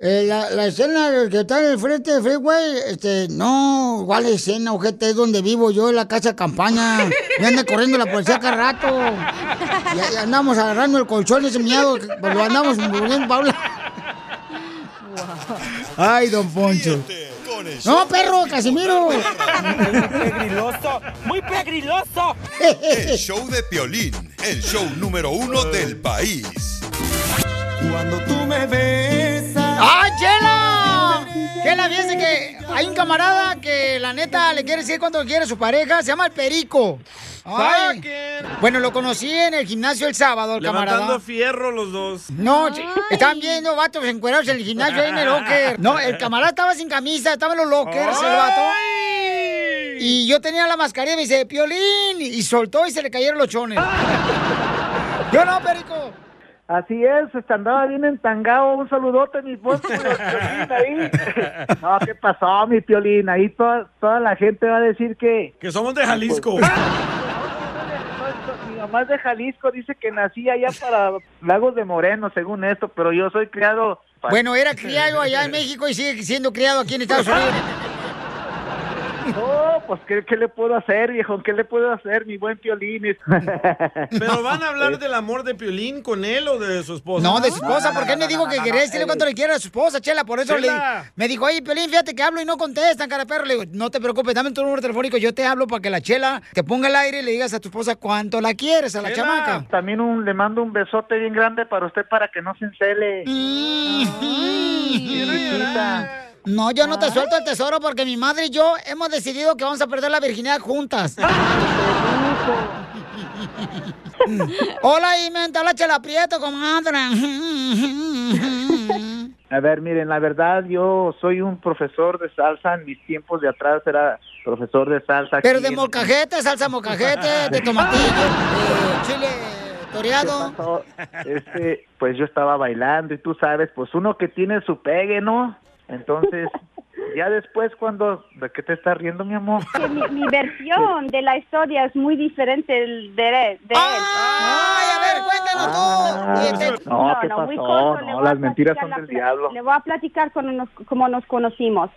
Eh, la, la escena que está en el frente del freeway, este, no, igual escena, ojete, es donde vivo yo, en la casa de campaña. Me anda corriendo la policía cada rato. Y, y andamos agarrando el colchón ese miedo, lo andamos volviendo Paula. Ay, don Poncho. No, perro, Casimiro. Muy pegriloso, muy pegriloso. El show de Piolín, el show número uno del país. Cuando tú me besas. ¡Ay, Chela! Chela, fíjense que hay un camarada que la neta le quiere decir cuánto quiere a su pareja, se llama el Perico. Ay. Bueno, lo conocí en el gimnasio el sábado, el Levantando camarada. fierro los dos. No, ch- estaban viendo vatos encuerados en el gimnasio ahí en el locker. No, el camarada estaba sin camisa, estaba en los lockers, el vato. Y yo tenía la mascarilla y me dice, Piolín, y soltó y se le cayeron los chones. Yo no, Perico. Así es, este, andaba bien entangado. Un saludote, mi voz. ahí. No, ¿qué pasó, mi piolín? Ahí toda, toda la gente va a decir que... Que somos de Jalisco. Mi mamá es de Jalisco, dice que nací allá para Lagos de Moreno, según esto, pero yo soy criado... Bueno, era criado allá en México y sigue siendo criado aquí en Estados Unidos. No, pues ¿qué, qué le puedo hacer, viejo? ¿Qué le puedo hacer, mi buen piolín? Pero van a hablar del amor de Piolín con él o de su esposa. No, de su esposa, porque él me dijo que quería decirle eh. cuánto le quiere a su esposa, Chela, por eso Chela. le me dijo, oye, Pelín, fíjate que hablo y no contestan, cara perro. Le digo, no te preocupes, dame tu número telefónico, yo te hablo para que la Chela te ponga al aire y le digas a tu esposa cuánto la quieres, a la chamaca. También un, le mando un besote bien grande para usted para que no se encele. Chiquita. No, yo no te suelto el tesoro porque mi madre y yo hemos decidido que vamos a perder la virginidad juntas. Hola, Imenta, hola, Chela Prieto, comadre. A ver, miren, la verdad, yo soy un profesor de salsa. En mis tiempos de atrás era profesor de salsa. Pero de en- molcajete, salsa molcajete, de tomatillo, de chile toreado. Este, pues yo estaba bailando y tú sabes, pues uno que tiene su pegue, ¿no? Entonces, ya después cuando... ¿De qué te estás riendo, mi amor? Que mi, mi versión de la historia es muy diferente de, de él. ¡Ay, a ver, cuéntanos Ah, no, ¿qué pasó? corto, No, voy a las mentiras platicar son la del diablo. Le voy a platicar con nos- cómo nos conocimos.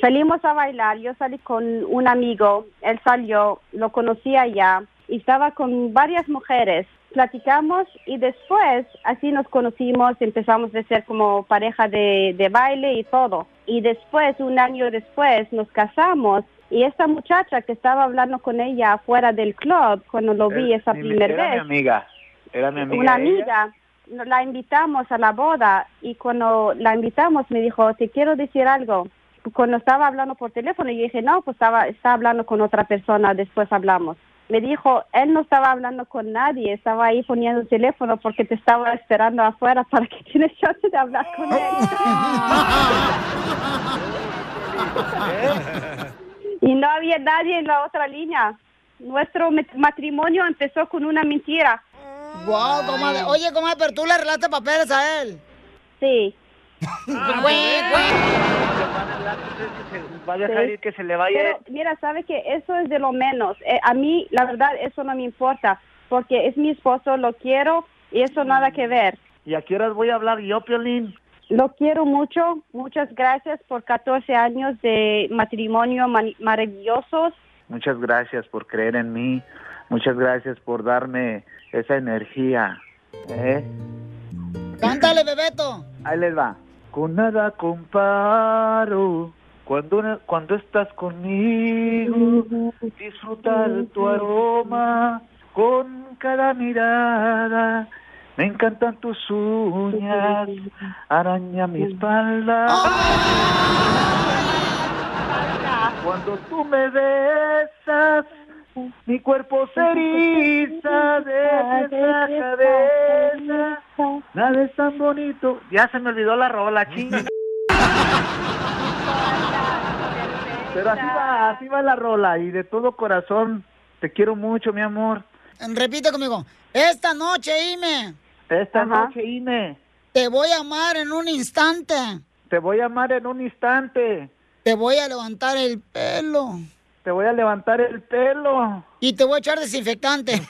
Salimos a bailar, yo salí con un amigo, él salió, lo conocí allá y estaba con varias mujeres. Platicamos y después así nos conocimos, empezamos a ser como pareja de, de baile y todo. Y después, un año después, nos casamos y esta muchacha que estaba hablando con ella afuera del club, cuando lo vi esa Mi- primera era mi vez, amiga. Era mi amiga. una amiga, la invitamos a la boda y cuando la invitamos me dijo, te quiero decir algo. Cuando estaba hablando por teléfono, yo dije, no, pues estaba, estaba hablando con otra persona, después hablamos. Me dijo, él no estaba hablando con nadie, estaba ahí poniendo el teléfono porque te estaba esperando afuera para que tienes chance de hablar con él. y no había nadie en la otra línea. Nuestro mat- matrimonio empezó con una mentira. Wow, comadre. Oye, comadre, pero tú le arreglaste papeles a él. Sí. Güey. Va a dejar Sí. ir que se le vaya. Pero mira, sabe que eso es de lo menos. Eh, a mí, la verdad, eso no me importa, porque es mi esposo, lo quiero y eso nada que ver. ¿Y a qué horas voy a hablar yo, Piolín? Lo quiero mucho. Muchas gracias por 14 años de matrimonio maravillosos. Muchas gracias por creer en mí. Muchas gracias por darme esa energía. ¿eh? Cántale, Bebeto. Ahí les va. Con nada comparo cuando, cuando estás conmigo. Disfrutar tu aroma con cada mirada. Me encantan tus uñas, araña mi espalda. Cuando tú me besas, mi cuerpo se eriza de pies a cabeza. Nada es tan bonito. Ya se me olvidó la rola, chinga. Pero así va, así va la rola y de todo corazón te quiero mucho, mi amor. Repite conmigo. Esta noche, Ime. Esta noche, Ime. Te voy a amar en un instante. Te voy a amar en un instante. Te voy a levantar el pelo. Te voy a levantar el pelo. Y te voy a echar desinfectante.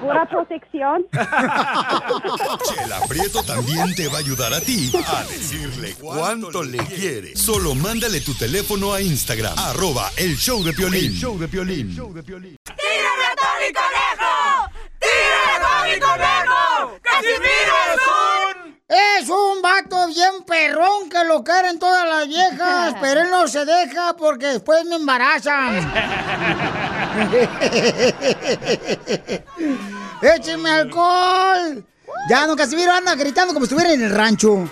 Pura protección. Chela Prieto también te va a ayudar a ti a decirle cuánto le quiere. Solo mándale tu teléfono a Instagram, arroba el show de Piolín. El show de Piolín. ¡Tírame a Tony Conejo! ¡Tírame a Tony Conejo! ¡Casimiro es un... Vato bien perrón que lo quieren todas las viejas, pero él no se deja porque después me embarazan. ¡Écheme alcohol! Ya, don Casimiro anda gritando como si estuviera en el rancho.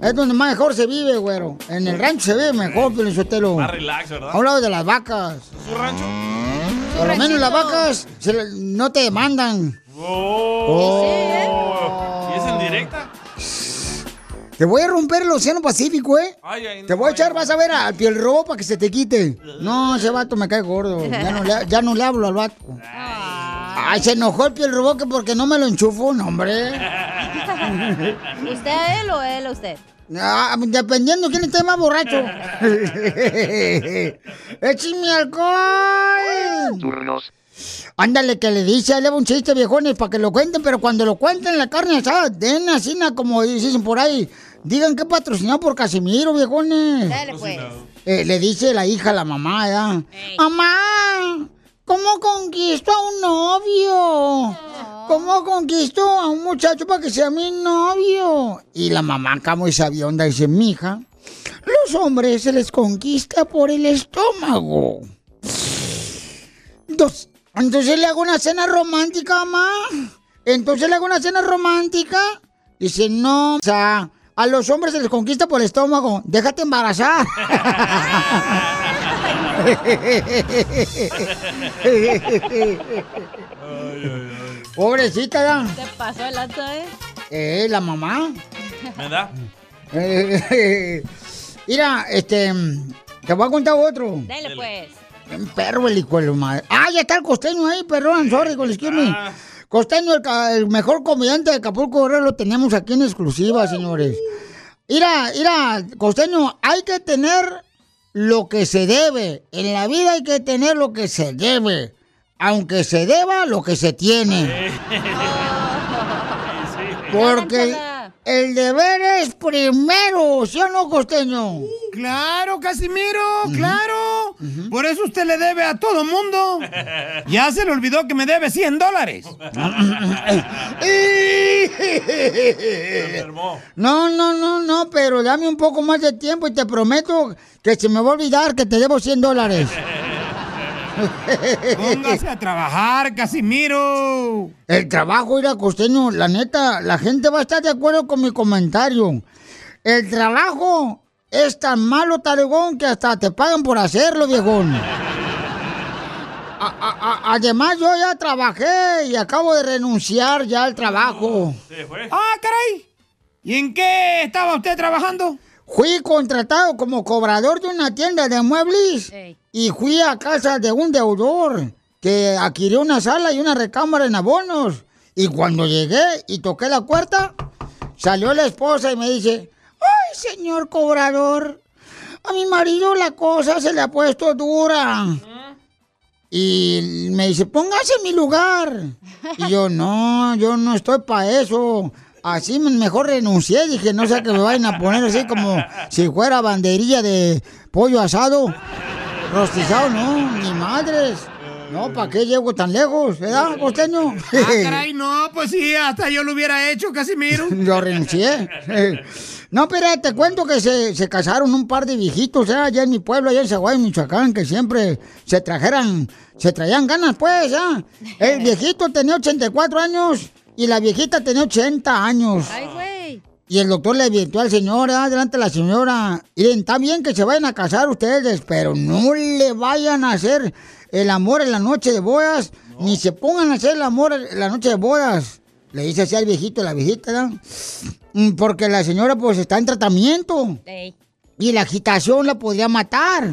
Es donde más mejor se vive, güero. En el rancho se vive mejor, Sotelo. Más relax, ¿verdad? A un lado de las vacas. ¿Su rancho? Por lo menos las vacas se le- no te demandan. Oh. Te voy a romper el océano Pacífico, ¿eh? Ay, ay, Te voy a echar, vas a ver, al piel robo para que se te quite. No, ese vato me cae gordo. Ya no le, ya no le hablo al vato. Ay, se enojó el piel robó que porque no me lo enchufó, no, hombre. ¿Usted a él o él a usted? Ah, dependiendo quién esté más borracho. ¡Échame alcohol! Turnos. Ándale, que le dice, le un chiste, viejones, para que lo cuenten, pero cuando lo cuenten la carne asada, den así, como dicen por ahí. Digan que patrocinado por Casimiro, viejones. Dale, pues. Eh, le dice la hija a la mamá, ¿ya? Mamá, ¿cómo conquisto a un novio? ¿Cómo conquisto a un muchacho para que sea mi novio? Y la mamá, como esa onda, dice, mija, los hombres se les conquista por el estómago. Dos. Entonces le hago una cena romántica, mamá. Entonces le hago una cena romántica. Dice, no, o sea, a los hombres se les conquista por el estómago. Déjate embarazar. Pobrecita, ya. Te pasó el alto, ¿eh? Eh, la mamá. ¿Me da? Eh, Mira, este, te voy a contar otro. Dale, pues. Un perro el hijo de la madre. Ah, ya está el costeño ahí, perdón, sorry, con excuse me. Costeño, el, mejor comediante de Acapulco Guerrero, lo tenemos aquí en exclusiva, señores. Mira, mira, costeño, hay que tener lo que se debe. En la vida hay que tener lo que se debe. Aunque se deba lo que se tiene. Porque el deber es primero, ¿sí o no, costeño? Claro, Casimiro, claro. Por eso usted le debe a todo mundo. Ya se le olvidó que me debe 100 dólares. No, no, no, no, pero dame un poco más de tiempo y te prometo que se me va a olvidar que te debo 100 dólares. Póngase a trabajar, Casimiro. El trabajo, ir a costeño, la neta, la gente va a estar de acuerdo con mi comentario. El trabajo es tan malo, taregón, que hasta te pagan por hacerlo, viejón. A- a- a- además, yo ya trabajé y acabo de renunciar ya al trabajo. Ah, caray. ¿Y en qué estaba usted trabajando? Fui contratado como cobrador de una tienda de muebles y fui a casa de un deudor que adquirió una sala y una recámara en abonos. Y cuando llegué y toqué la puerta, Salió la esposa y me dice, ay, señor cobrador, a mi marido la cosa se le ha puesto dura. Y me dice, póngase en mi lugar. Y yo, no, yo no estoy para eso. Así me- mejor renuncié. Dije, no sé que me vayan a poner así como si fuera banderilla de pollo asado. Rostizado, no, ni madres. No, ¿para qué llego tan lejos? ¿Verdad, costeño? Ah, caray, no, pues sí, hasta yo lo hubiera hecho, Casimiro. Yo renuncié. No, pero te cuento que se, se casaron un par de viejitos ¿eh? allá en mi pueblo, allá en Zaguay, Michoacán, que siempre se trajeran, se traían ganas, pues, ¿ah? El viejito tenía 84 años y la viejita tenía 80 años. Ay, güey. Y el doctor le advirtió al señor, ¿ah? delante de la señora, miren, está bien que se vayan a casar ustedes, pero no le vayan a hacer el amor en la noche de bodas, ni se pongan a hacer el amor en la noche de bodas. Le dice así al viejito, la viejita, ¿no? Mm, Porque la señora pues está en tratamiento. Ey. Y la agitación la podría matar.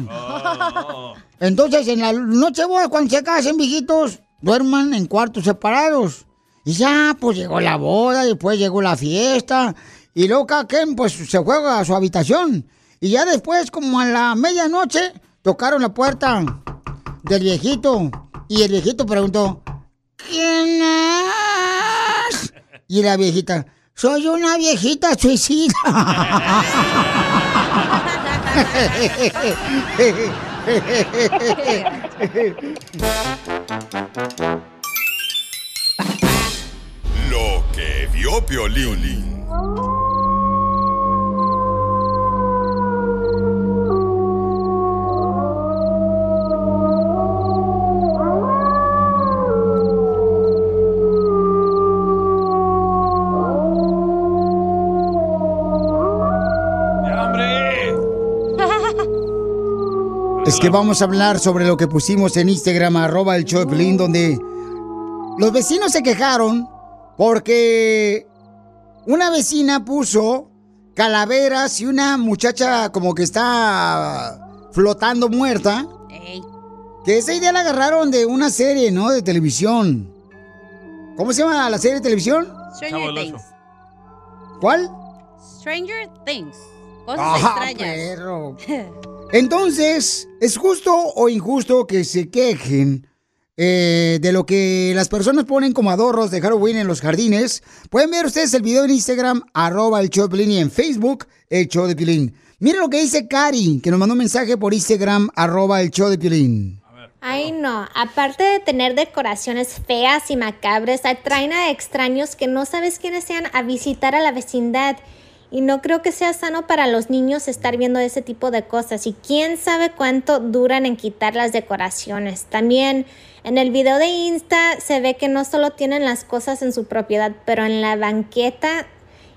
Entonces, en la noche de bodas, cuando se casen, viejitos, duerman en cuartos separados. Y ya, pues llegó la boda, después llegó la fiesta. Y luego cada quien, pues, se juega a su habitación. Y ya después, como a la medianoche, tocaron la puerta del viejito. Y el viejito preguntó, ¿quién es? Y la viejita, soy una viejita suicida. Piolín. Es que vamos a hablar sobre lo que pusimos en Instagram, arroba el Piolín, donde los vecinos se quejaron porque una vecina puso calaveras y una muchacha como que está flotando muerta. Ey. Que esa idea la agarraron de una serie, ¿no? De televisión. ¿Cómo se llama la serie de televisión? Stranger Things. ¿Cuál? Stranger Things. Cosas Ajá, extrañas. perro. Entonces, ¿es justo o injusto que se quejen eh, de lo que las personas ponen como adornos de Halloween en los jardines? Pueden ver ustedes el video en Instagram, arroba el show de Pilín, y en Facebook, el show de Pilín. Miren lo que dice Cari, que nos mandó un mensaje por Instagram, arroba el show de Pilín. Ay, no. Aparte de tener decoraciones feas y macabres, atraen a extraños que no sabes quiénes sean a visitar a la vecindad. Y no creo que sea sano para los niños estar viendo ese tipo de cosas. Y quién sabe cuánto duran en quitar las decoraciones. También en el video de Insta se ve que no solo tienen las cosas en su propiedad, pero en la banqueta.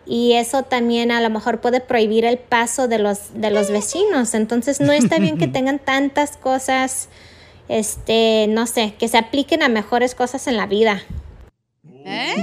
Y eso también a lo mejor puede prohibir el paso de los, de los vecinos. Entonces no está bien que tengan tantas cosas este, no sé, que se apliquen a mejores cosas en la vida.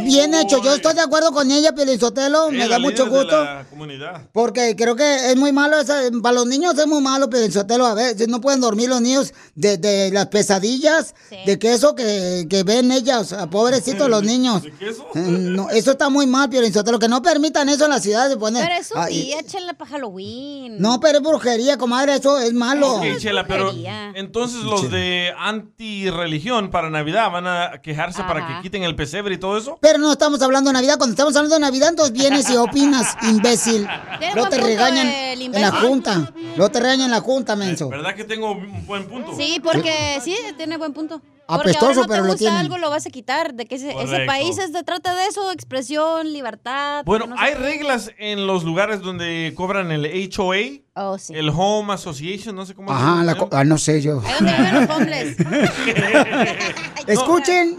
Bien hecho, yo estoy de acuerdo con ella, Pelizotelo, me da mucho de gusto. la comunidad. Porque creo que es muy malo, esa- para los niños es muy malo, Pelizotelo, a veces no pueden dormir los niños de, de las pesadillas, de queso que, que ven ellas, pobrecitos los niños. Eh, No, eso está muy mal, Pelizotelo, que no permitan eso en la ciudad de poner. Pero es un Ay, día, échenle para Halloween. No, pero es brujería, comadre, eso es malo. Ok, Chela, pero entonces los de anti-religión para Navidad van a quejarse para que quiten el pesebre y todo eso. Pero no estamos hablando de Navidad. Cuando estamos hablando de Navidad, entonces vienes y opinas, imbécil. Tiene No te regañan en la junta. No te regañan en la junta, menso. ¿Verdad que tengo un buen punto? Sí, porque sí, tiene buen punto. Apestoso, porque ahora no pero te lo gusta tienen. algo, lo vas a quitar. De que ese, país es de, trata de eso, expresión, libertad. Bueno, no hay qué. reglas en los lugares donde cobran el HOA, Oh, sí. el Home Association, no sé cómo Ajá, se la ah, no sé yo. Ahí donde viven los homeless. Escuchen.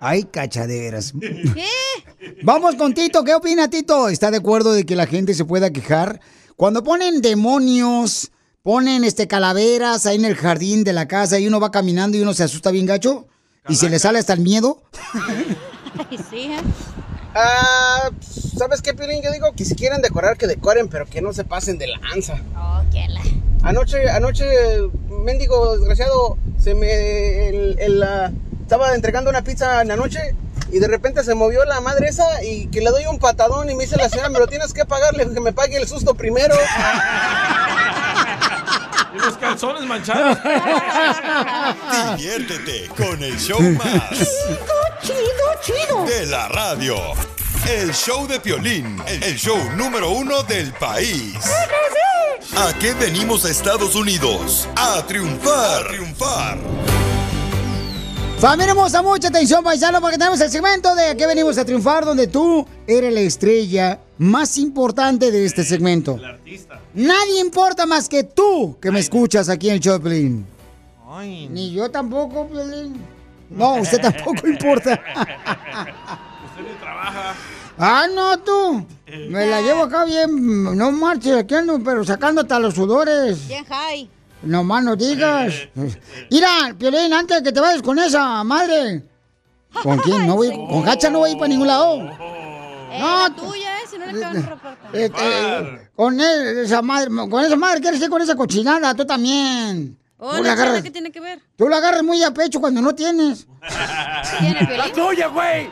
Ay, cachaderas. ¿Qué? Vamos con Tito. ¿Qué opina Tito? ¿Está de acuerdo de que la gente se pueda quejar? Cuando ponen demonios, ponen este calaveras ahí en el jardín de la casa y uno va caminando y uno se asusta bien gacho y se le sale hasta el miedo. Ay, sí, ¿eh? Ah, ¿sabes qué, Piolín? Yo digo que si quieren decorar, que decoren, pero que no se pasen de lanza. Oh, qué la. Anoche, anoche, mendigo desgraciado, se me. El, el, ah, estaba entregando una pizza en la noche y de repente se movió la madre esa y que le doy un patadón y me dice la señora, me lo tienes que pagar, le que me pague el susto primero. Y los calzones manchados. Diviértete con el show más. Chido, chido. De la radio. El show de Piolín, el show número uno del país. ¿A qué venimos a Estados Unidos? A triunfar. A triunfar. Familia hermosa, mucha atención, paisano, porque tenemos el segmento de que venimos a triunfar, donde tú eres la estrella más importante de este segmento. Nadie importa más que tú que me escuchas aquí en el de Piolín. Ni yo tampoco, Piolín. No, usted tampoco importa. Usted ni trabaja. Ah, no, tú. Me la llevo acá bien. No marches, aquí ando, pero sacando hasta los sudores. Bien high. No más no digas. Mira, Piolín, antes de que te vayas con esa madre. ¿Con quién? No voy, con Hacha no voy a ir para ningún lado. Eh, No, la tuya, eh, si no le acaban de reportar. Eh, eh, con él, esa madre, con esa madre, ¿quieres ir con esa cochinada? Tú también. Oh, tú, la la agarras, ¿qué tiene que ver? tú la agarras muy a pecho cuando no tienes. ¡La tuya, güey!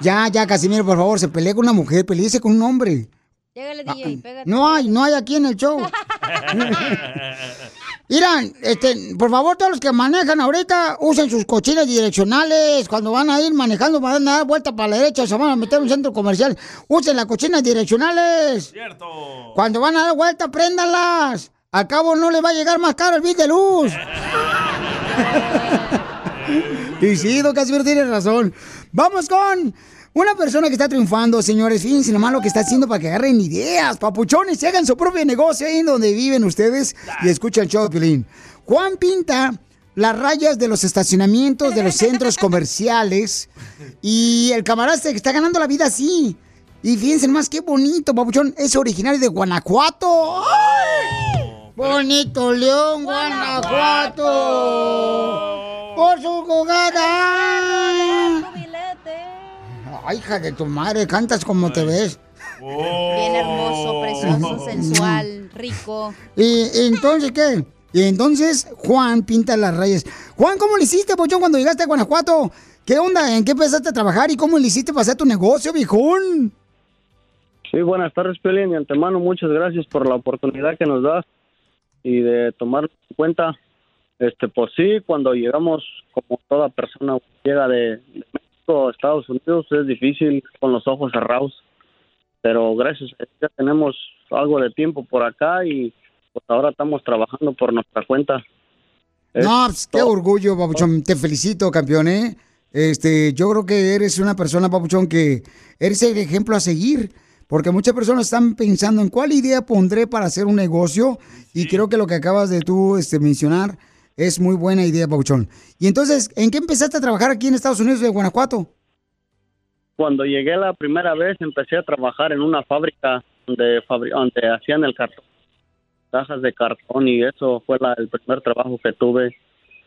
Ya, ya, Casimiro, por favor, se pelea con una mujer, peleese con un hombre. Llégale, DJ, pégate. No hay, no hay aquí en el show. Miran, este, por favor, todos los que manejan ahorita, usen sus cochinas direccionales. Cuando van a ir manejando, van a dar vuelta para la derecha, se van a meter en un centro comercial. Usen las cochinas direccionales. Cierto. Cuando van a dar vuelta, préndalas. Al cabo no les va a llegar más caro el bill de luz. y sí, don Casimiro tiene razón. Vamos con una persona que está triunfando, señores. Fíjense nomás lo que está haciendo para que agarren ideas, papuchones, y hagan su propio negocio ahí en donde viven ustedes y escuchan el show de. Juan pinta las rayas de los estacionamientos de los centros comerciales y el camarada se está ganando la vida así. Y fíjense nomás qué bonito, papuchón. Es originario de Guanajuato. ¡Ay! Bonito León, Guanajuato. Por su jugada. Ay, hija de tu madre, cantas como te ves. Bien hermoso, precioso, sensual, rico. ¿Y, y entonces qué? Y entonces Juan pinta las rayas. Juan, ¿cómo le hiciste, Pochón, cuando llegaste a Guanajuato? ¿Qué onda? ¿En qué empezaste a trabajar y cómo le hiciste para hacer tu negocio, viejón? Sí, buenas tardes, Piolín. De antemano, muchas gracias por la oportunidad que nos das y de tomar en cuenta. Este, pues sí, cuando llegamos, como toda persona llega de, de México a Estados Unidos, es difícil con los ojos cerrados. Pero gracias a ya tenemos algo de tiempo por acá y pues ahora estamos trabajando por nuestra cuenta. No, pues, qué orgullo, Papuchón. Te felicito, campeón, ¿eh? Este, yo creo que eres una persona, Papuchón, que eres el ejemplo a seguir. Porque muchas personas están pensando en cuál idea pondré para hacer un negocio. Y creo que lo que acabas de tú este, mencionar es muy buena idea, Papuchón. Y entonces, ¿en qué empezaste a trabajar aquí en Estados Unidos de Guanajuato? Cuando llegué la primera vez empecé a trabajar en una fábrica donde, fabri- donde hacían el cartón, cajas de cartón y eso fue el primer trabajo que tuve.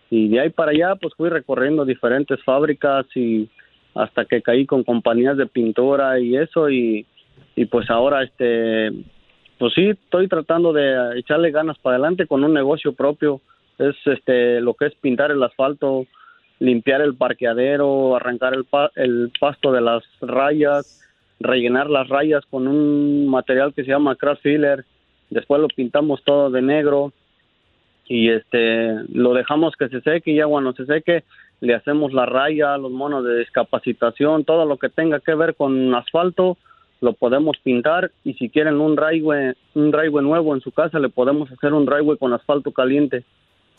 Y de ahí para allá pues fui recorriendo diferentes fábricas y hasta que caí con compañías de pintura y eso y, y pues ahora este pues sí estoy tratando de echarle ganas para adelante con un negocio propio es este lo que es pintar el asfalto limpiar el parqueadero arrancar el, pa- el pasto de las rayas rellenar las rayas con un material que se llama craft filler después lo pintamos todo de negro y este lo dejamos que se seque y ya cuando se seque le hacemos la raya, los monos de discapacitación, todo lo que tenga que ver con asfalto lo podemos pintar y si quieren un driveway, un driveway nuevo en su casa le podemos hacer un driveway con asfalto caliente.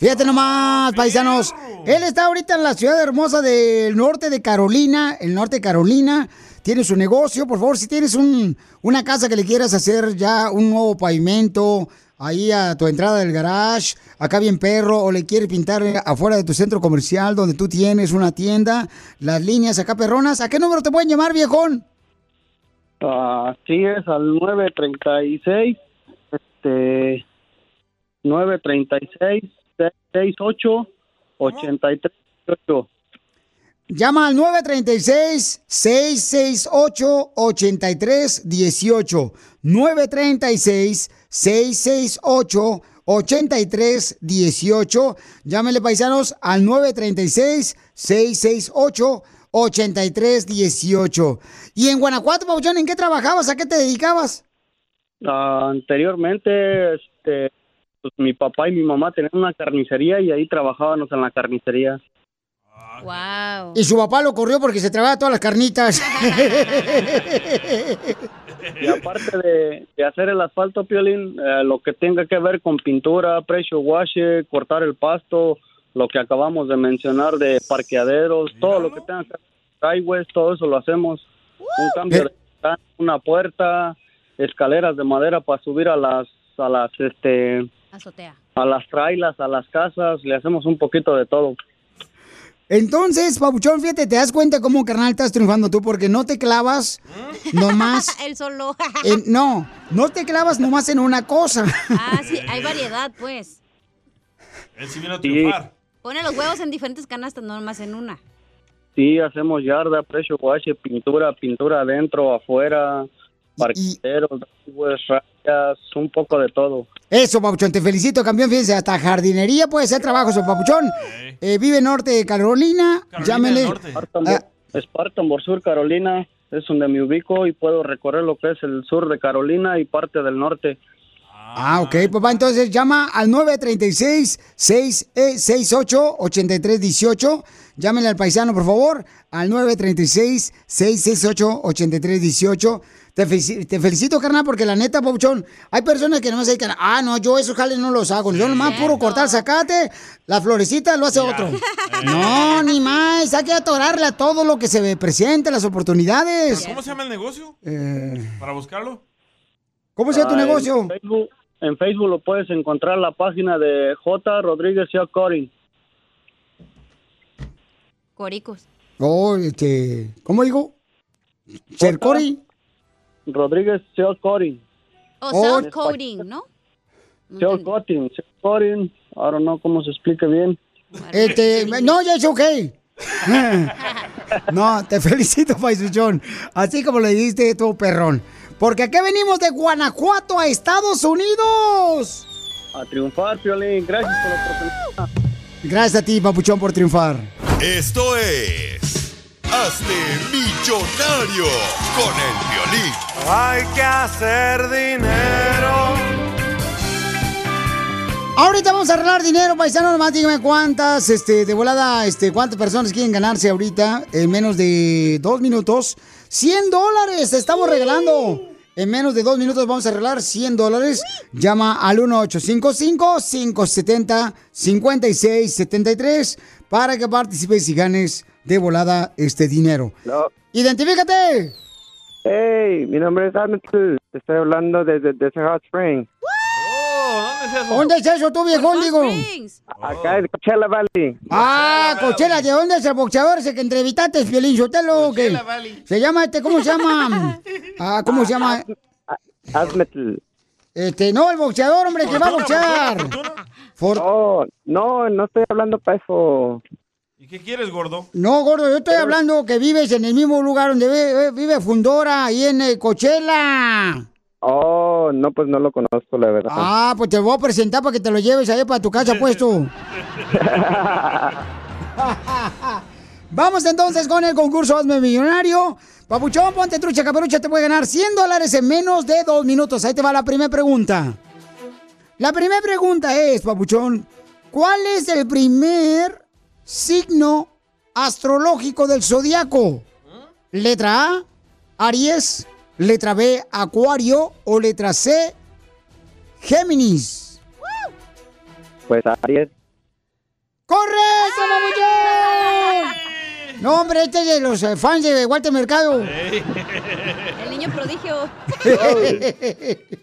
Fíjate nomás, paisanos. Él está ahorita en la ciudad hermosa del norte de Carolina, el norte de Carolina. Tiene su negocio. Por favor, si tienes un, una casa que le quieras hacer ya un nuevo pavimento, ahí a tu entrada del garage, acá bien perro, o le quieres pintar afuera de tu centro comercial donde tú tienes una tienda, las líneas acá perronas, ¿a qué número te pueden llamar, viejón? Así es, al 936, este, 936, 68, 83, Llama al 936-668-8318. 936-668-8318. Llámenle, paisanos, al 936-668-8318. 8318. Y en Guanajuato, Pabuchón, ¿en qué trabajabas? ¿A qué te dedicabas? Ah, anteriormente, este, pues, mi papá y mi mamá tenían una carnicería y ahí trabajábamos en la carnicería. Wow. Y su papá lo corrió porque se trababa todas las carnitas. Y aparte de, de hacer el asfalto, Piolín, eh, lo que tenga que ver con pintura, pressure wash, cortar el pasto, lo que acabamos de mencionar de parqueaderos, todo lo que tenga que ver con driveways, todo eso lo hacemos. Un cambio de ventana, una puerta, escaleras de madera para subir a las a las este Azotea. a las trailas, a las casas, le hacemos un poquito de todo. Entonces, Pabuchón, fíjate, te das cuenta cómo, carnal, estás triunfando tú porque no te clavas nomás. Él solo. en- no, no te clavas nomás en una cosa. ah, sí, hay variedad, pues. Él sí vino a triunfar. Pone los huevos en diferentes canastas, no nomás en una. Sí, hacemos yarda, pressure wash, pintura, pintura adentro, afuera, rayas, un poco de todo. Eso, Papuchón, te felicito, campeón. Fíjense, hasta jardinería puede ser trabajo, su Papuchón. Eh, vive en norte de Carolina. Llámele. Spartanburg, Spartanburg Sur, Carolina, es donde me ubico y puedo recorrer lo que es el sur de Carolina y parte del norte. Ah, ok, papá. Entonces llama al 936-668-8318. Llámenle al paisano, por favor, al 936-668-8318. Te, felici- te felicito, carnal, porque la neta, Pauchón, hay personas que no se dedican, ah, no, yo esos jales no los hago. Yo nomás puro cortar zacate, la florecita lo hace otro. No, ni más, hay que atorarle a todo lo que se ve presente, las oportunidades. ¿Cómo se llama el negocio? Eh, Para buscarlo. ¿Cómo se llama tu Ah, en negocio? Facebook, en Facebook lo puedes encontrar la página de J. Rodríguez y Corin. Coricos. Oh, este, ¿cómo digo? Cercori. Rodríguez Seal Corin. O Oh, self coding, ¿no? Seal Coating, Seal Coating. I don't know cómo se explica bien. Este, no, ya es ok. no, te felicito, Paisuchón. Así como le dijiste tu perrón. Porque aquí venimos de Guanajuato a Estados Unidos. A triunfar, Piolín. Gracias por la oportunidad. Gracias a ti, Papuchón, por triunfar. Esto es. Hazte millonario con el violín. Hay que hacer dinero. Ahorita vamos a arreglar dinero, paisano. Nomás dígame cuántas, este, de volada, este, cuántas personas quieren ganarse ahorita en menos de dos minutos. 100 dólares estamos regalando. En menos de dos minutos vamos a arreglar 100 dólares. Llama al 1855-570-5673 para que participes y ganes de volada este dinero. ¡Identifícate! Hey, mi nombre es. Te estoy hablando desde, desde Hot Spring. ¿Dónde es eso tú, viejón, digo? Acá en Coachella Valley. Ah, Cochela, ¿de dónde es el boxeador ese que entrevistaste, Piolín Sotelo? que Se llama este, ¿cómo se llama? Ah, ¿cómo se llama? Hazmetl. Este, no, el boxeador, hombre, que va a boxear. Oh, no, no estoy hablando para eso. ¿Y qué quieres, gordo? No, gordo, yo estoy hablando que vives en el mismo lugar donde ve- vive Fundora, ahí en eh, Coachella. Oh, no, pues no lo conozco, la verdad. Ah, pues te voy a presentar para que te lo lleves ahí para tu casa puesto. Vamos entonces con el concurso Hazme Millonario. Papuchón, ponte trucha, caperucha, te puede ganar 100 dólares en menos de dos minutos. Ahí te va la primera pregunta. La primera pregunta es, Papuchón, ¿cuál es el primer signo astrológico del zodiaco? Letra A, Aries. Letra B, Acuario. O letra C, Géminis. Pues Aries. ¡Correcto, papuchón! No, hombre, este es de los eh, fans de Walter Mercado. El niño prodigio.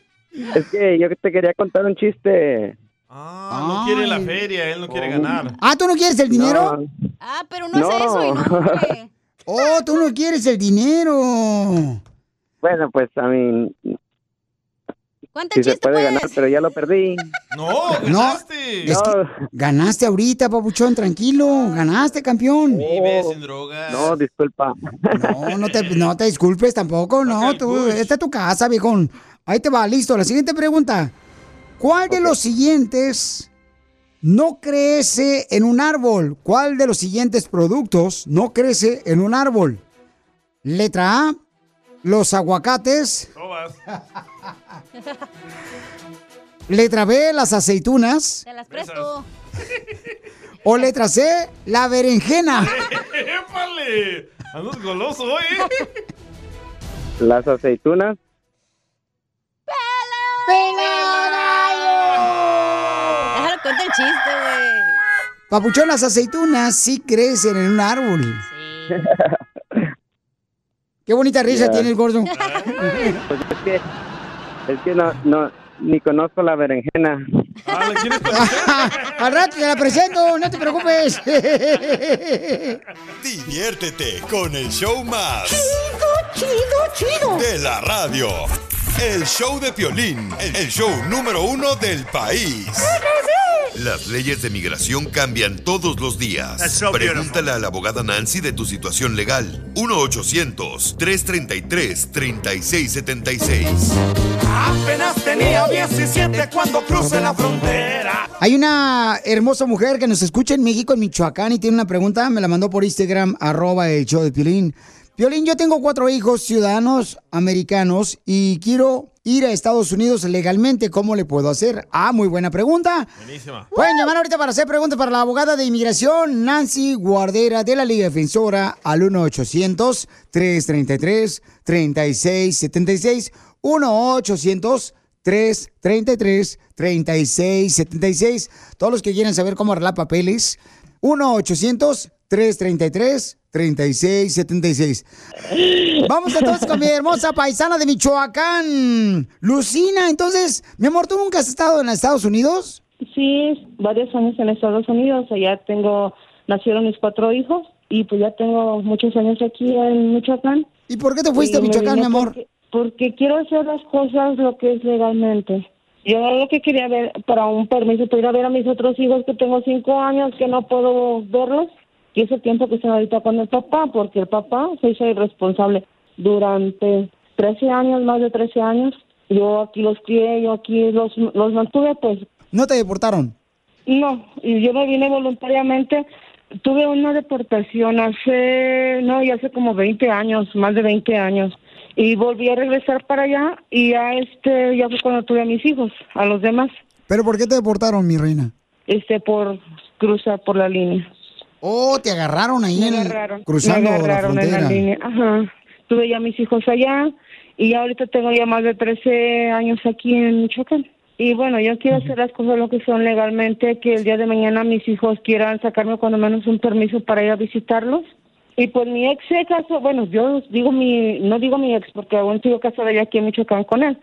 Es que yo te quería contar un chiste. Ah, no quiere la feria, él no quiere ganar. Ah, ¿tú no quieres el dinero? Ah, pero no, es eso y no, hombre. Oh, tú no quieres el dinero. Bueno, pues a mí ¿Cuánto sí se chiste, puede pues? ganar, pero ya lo perdí. No, No, es que ganaste ahorita, papuchón, tranquilo. Ganaste, campeón. Vive sin drogas. No, disculpa. No, no te, no te disculpes tampoco, no. Tú, esta es tu casa, viejón. Ahí te va, listo. La siguiente pregunta. ¿Cuál de los siguientes no crece en un árbol? ¿Cuál de los siguientes productos no crece en un árbol? Letra A, los aguacates. Letra B, las aceitunas. Te las presto. O letra C, la berenjena. ¡Épale! Andas goloso hoy. Las aceitunas. Cuenta el chiste, güey. Papuchón, las aceitunas sí crecen en un árbol. Qué bonita risa Ya. tiene el gordo. Pues es que, es que no, no, ni conozco la berenjena. Al rato te la presento, no te preocupes. Diviértete con el show más. Chido, chido, chido. De la radio. El show de Piolín, el show número uno del país. Las leyes de migración cambian todos los días. So beautiful. Pregúntale a la abogada Nancy de tu situación legal. 1-800-333-3676. Apenas tenía 17 cuando crucé la frontera. Hay una hermosa mujer que nos escucha en México, en Michoacán, y tiene una pregunta. Me la mandó por Instagram, arroba el show de Piolín. Piolín, yo tengo cuatro hijos ciudadanos americanos y quiero ir a Estados Unidos legalmente. ¿Cómo le puedo hacer? Ah, muy buena pregunta. Buenísima. Pueden llamar ahorita para hacer preguntas para la abogada de inmigración Nancy Guardera de la Liga Defensora al 1-800-333-3676. 1-800-333-3676. Todos los que quieran saber cómo arreglar papeles. 1-800-333-3676. Vamos entonces con mi hermosa paisana de Michoacán, Lucina. Entonces, mi amor, ¿tú nunca has estado en Estados Unidos? Sí, varios años en Estados Unidos. Allá tengo, nacieron mis cuatro hijos y pues ya tengo muchos años aquí en Michoacán. ¿Y por qué te fuiste a Y Michoacán, mi amor? Porque, porque quiero hacer las cosas lo que es legalmente. Yo lo que quería ver para un permiso para ir a ver a mis otros hijos que tengo cinco años que no puedo verlos y ese tiempo que estoy ahorita con el papá porque el papá se hizo irresponsable durante 13 años, más de 13 años. Yo aquí los crié, yo aquí los, los mantuve, pues ¿No te deportaron? no, y yo me vine voluntariamente. Tuve una deportación hace, no, ya hace como 20 años, más de 20 años. Y volví a regresar para allá y ya este, ya fue cuando tuve a mis hijos, a los demás, ¿Pero por qué te deportaron, mi reina? este, por cruzar por la línea. Oh, te agarraron ahí Me en- agarraron, cruzando me agarraron la en frontera. la línea. Ajá. Tuve ya mis hijos allá y ya ahorita tengo ya más de 13 años aquí en Michoacán. Y bueno, yo quiero hacer las cosas lo que son legalmente, que el día de mañana mis hijos quieran sacarme cuando menos un permiso para ir a visitarlos. Y pues mi ex se casó, bueno, yo digo mi, no digo mi ex porque aún sigo casada ya aquí en Michoacán con él.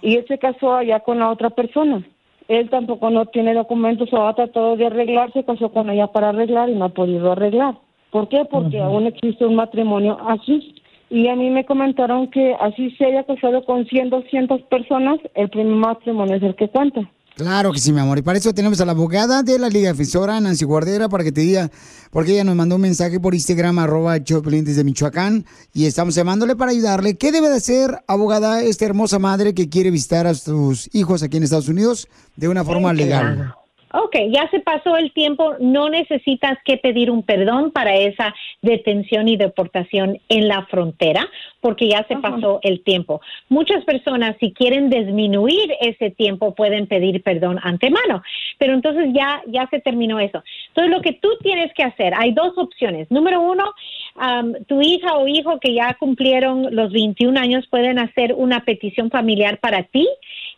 Y él se casó allá con la otra persona. Él tampoco no tiene documentos o ha tratado de arreglar, se casó con ella para arreglar y no ha podido arreglar. ¿Por qué? Porque aún existe un matrimonio aquí. Y a mí me comentaron que así se haya casado con 100, 200 personas, el primer matrimonio es el que cuenta. Claro que sí, mi amor. Y para eso tenemos a la abogada de la Liga Defensora, Nancy Guardera, para que te diga, porque ella nos mandó un mensaje por Instagram, arroba Choplin desde Michoacán, y estamos llamándole para ayudarle. ¿Qué debe de hacer, abogada, esta hermosa madre que quiere visitar a sus hijos aquí en Estados Unidos de una forma legal? Ok, ya se pasó el tiempo, no necesitas que pedir un perdón para esa detención y deportación en la frontera, porque ya se pasó el tiempo. Muchas personas, si quieren disminuir ese tiempo, pueden pedir perdón antemano, pero entonces ya, ya se terminó eso. Entonces, lo que tú tienes que hacer, hay dos opciones. Número uno, am, tu hija o hijo que ya cumplieron los 21 años pueden hacer una petición familiar para ti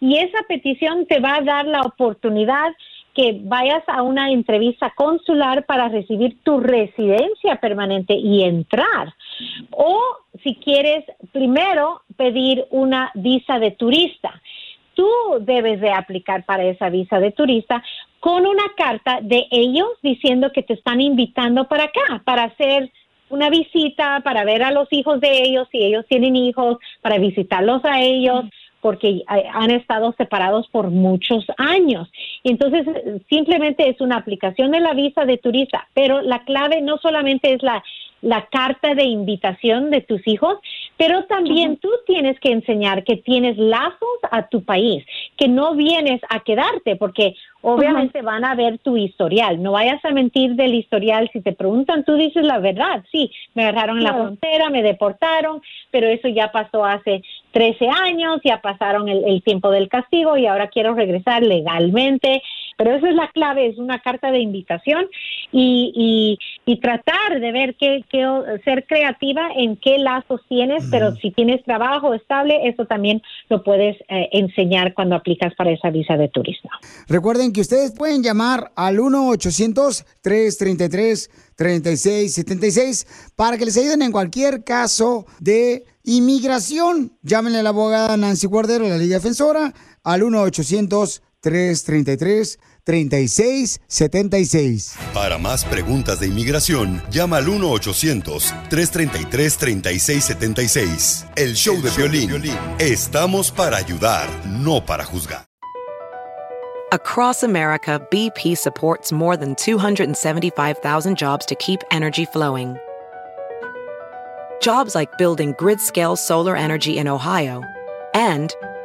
y esa petición te va a dar la oportunidad que vayas a una entrevista consular para recibir tu residencia permanente y entrar. O si quieres primero pedir una visa de turista. Tú debes de aplicar para esa visa de turista con una carta de ellos diciendo que te están invitando para acá, para hacer una visita, para ver a los hijos de ellos, si ellos tienen hijos, para visitarlos a ellos porque eh, han estado separados por muchos años. Entonces, simplemente es una aplicación de la visa de turista, pero la clave no solamente es la, la carta de invitación de tus hijos, pero también tú tienes que enseñar que tienes lazos a tu país, que no vienes a quedarte, porque obviamente van a ver tu historial. No vayas a mentir del historial. Si te preguntan, tú dices la verdad. Sí, me agarraron en la frontera, me deportaron, pero eso ya pasó hace 13 años, ya pasaron el, el tiempo del castigo y ahora quiero regresar legalmente. Pero esa es la clave, es una carta de invitación y, y, y tratar de ver qué, qué, ser creativa en qué lazos tienes, pero si tienes trabajo estable, eso también lo puedes eh, enseñar cuando aplicas para esa visa de turismo. Recuerden que ustedes pueden llamar al 1-800-333-3676 para que les ayuden en cualquier caso de inmigración. Llámenle a la abogada Nancy Guardero, la Liga Defensora, al 1-800-333-3676. Para más preguntas de inmigración, llama al 1-800-333-3676. El show de violín. Estamos para ayudar, no para juzgar. Across America, BP supports more than 275,000 jobs to keep energy flowing. Jobs like building grid scale solar energy in Ohio and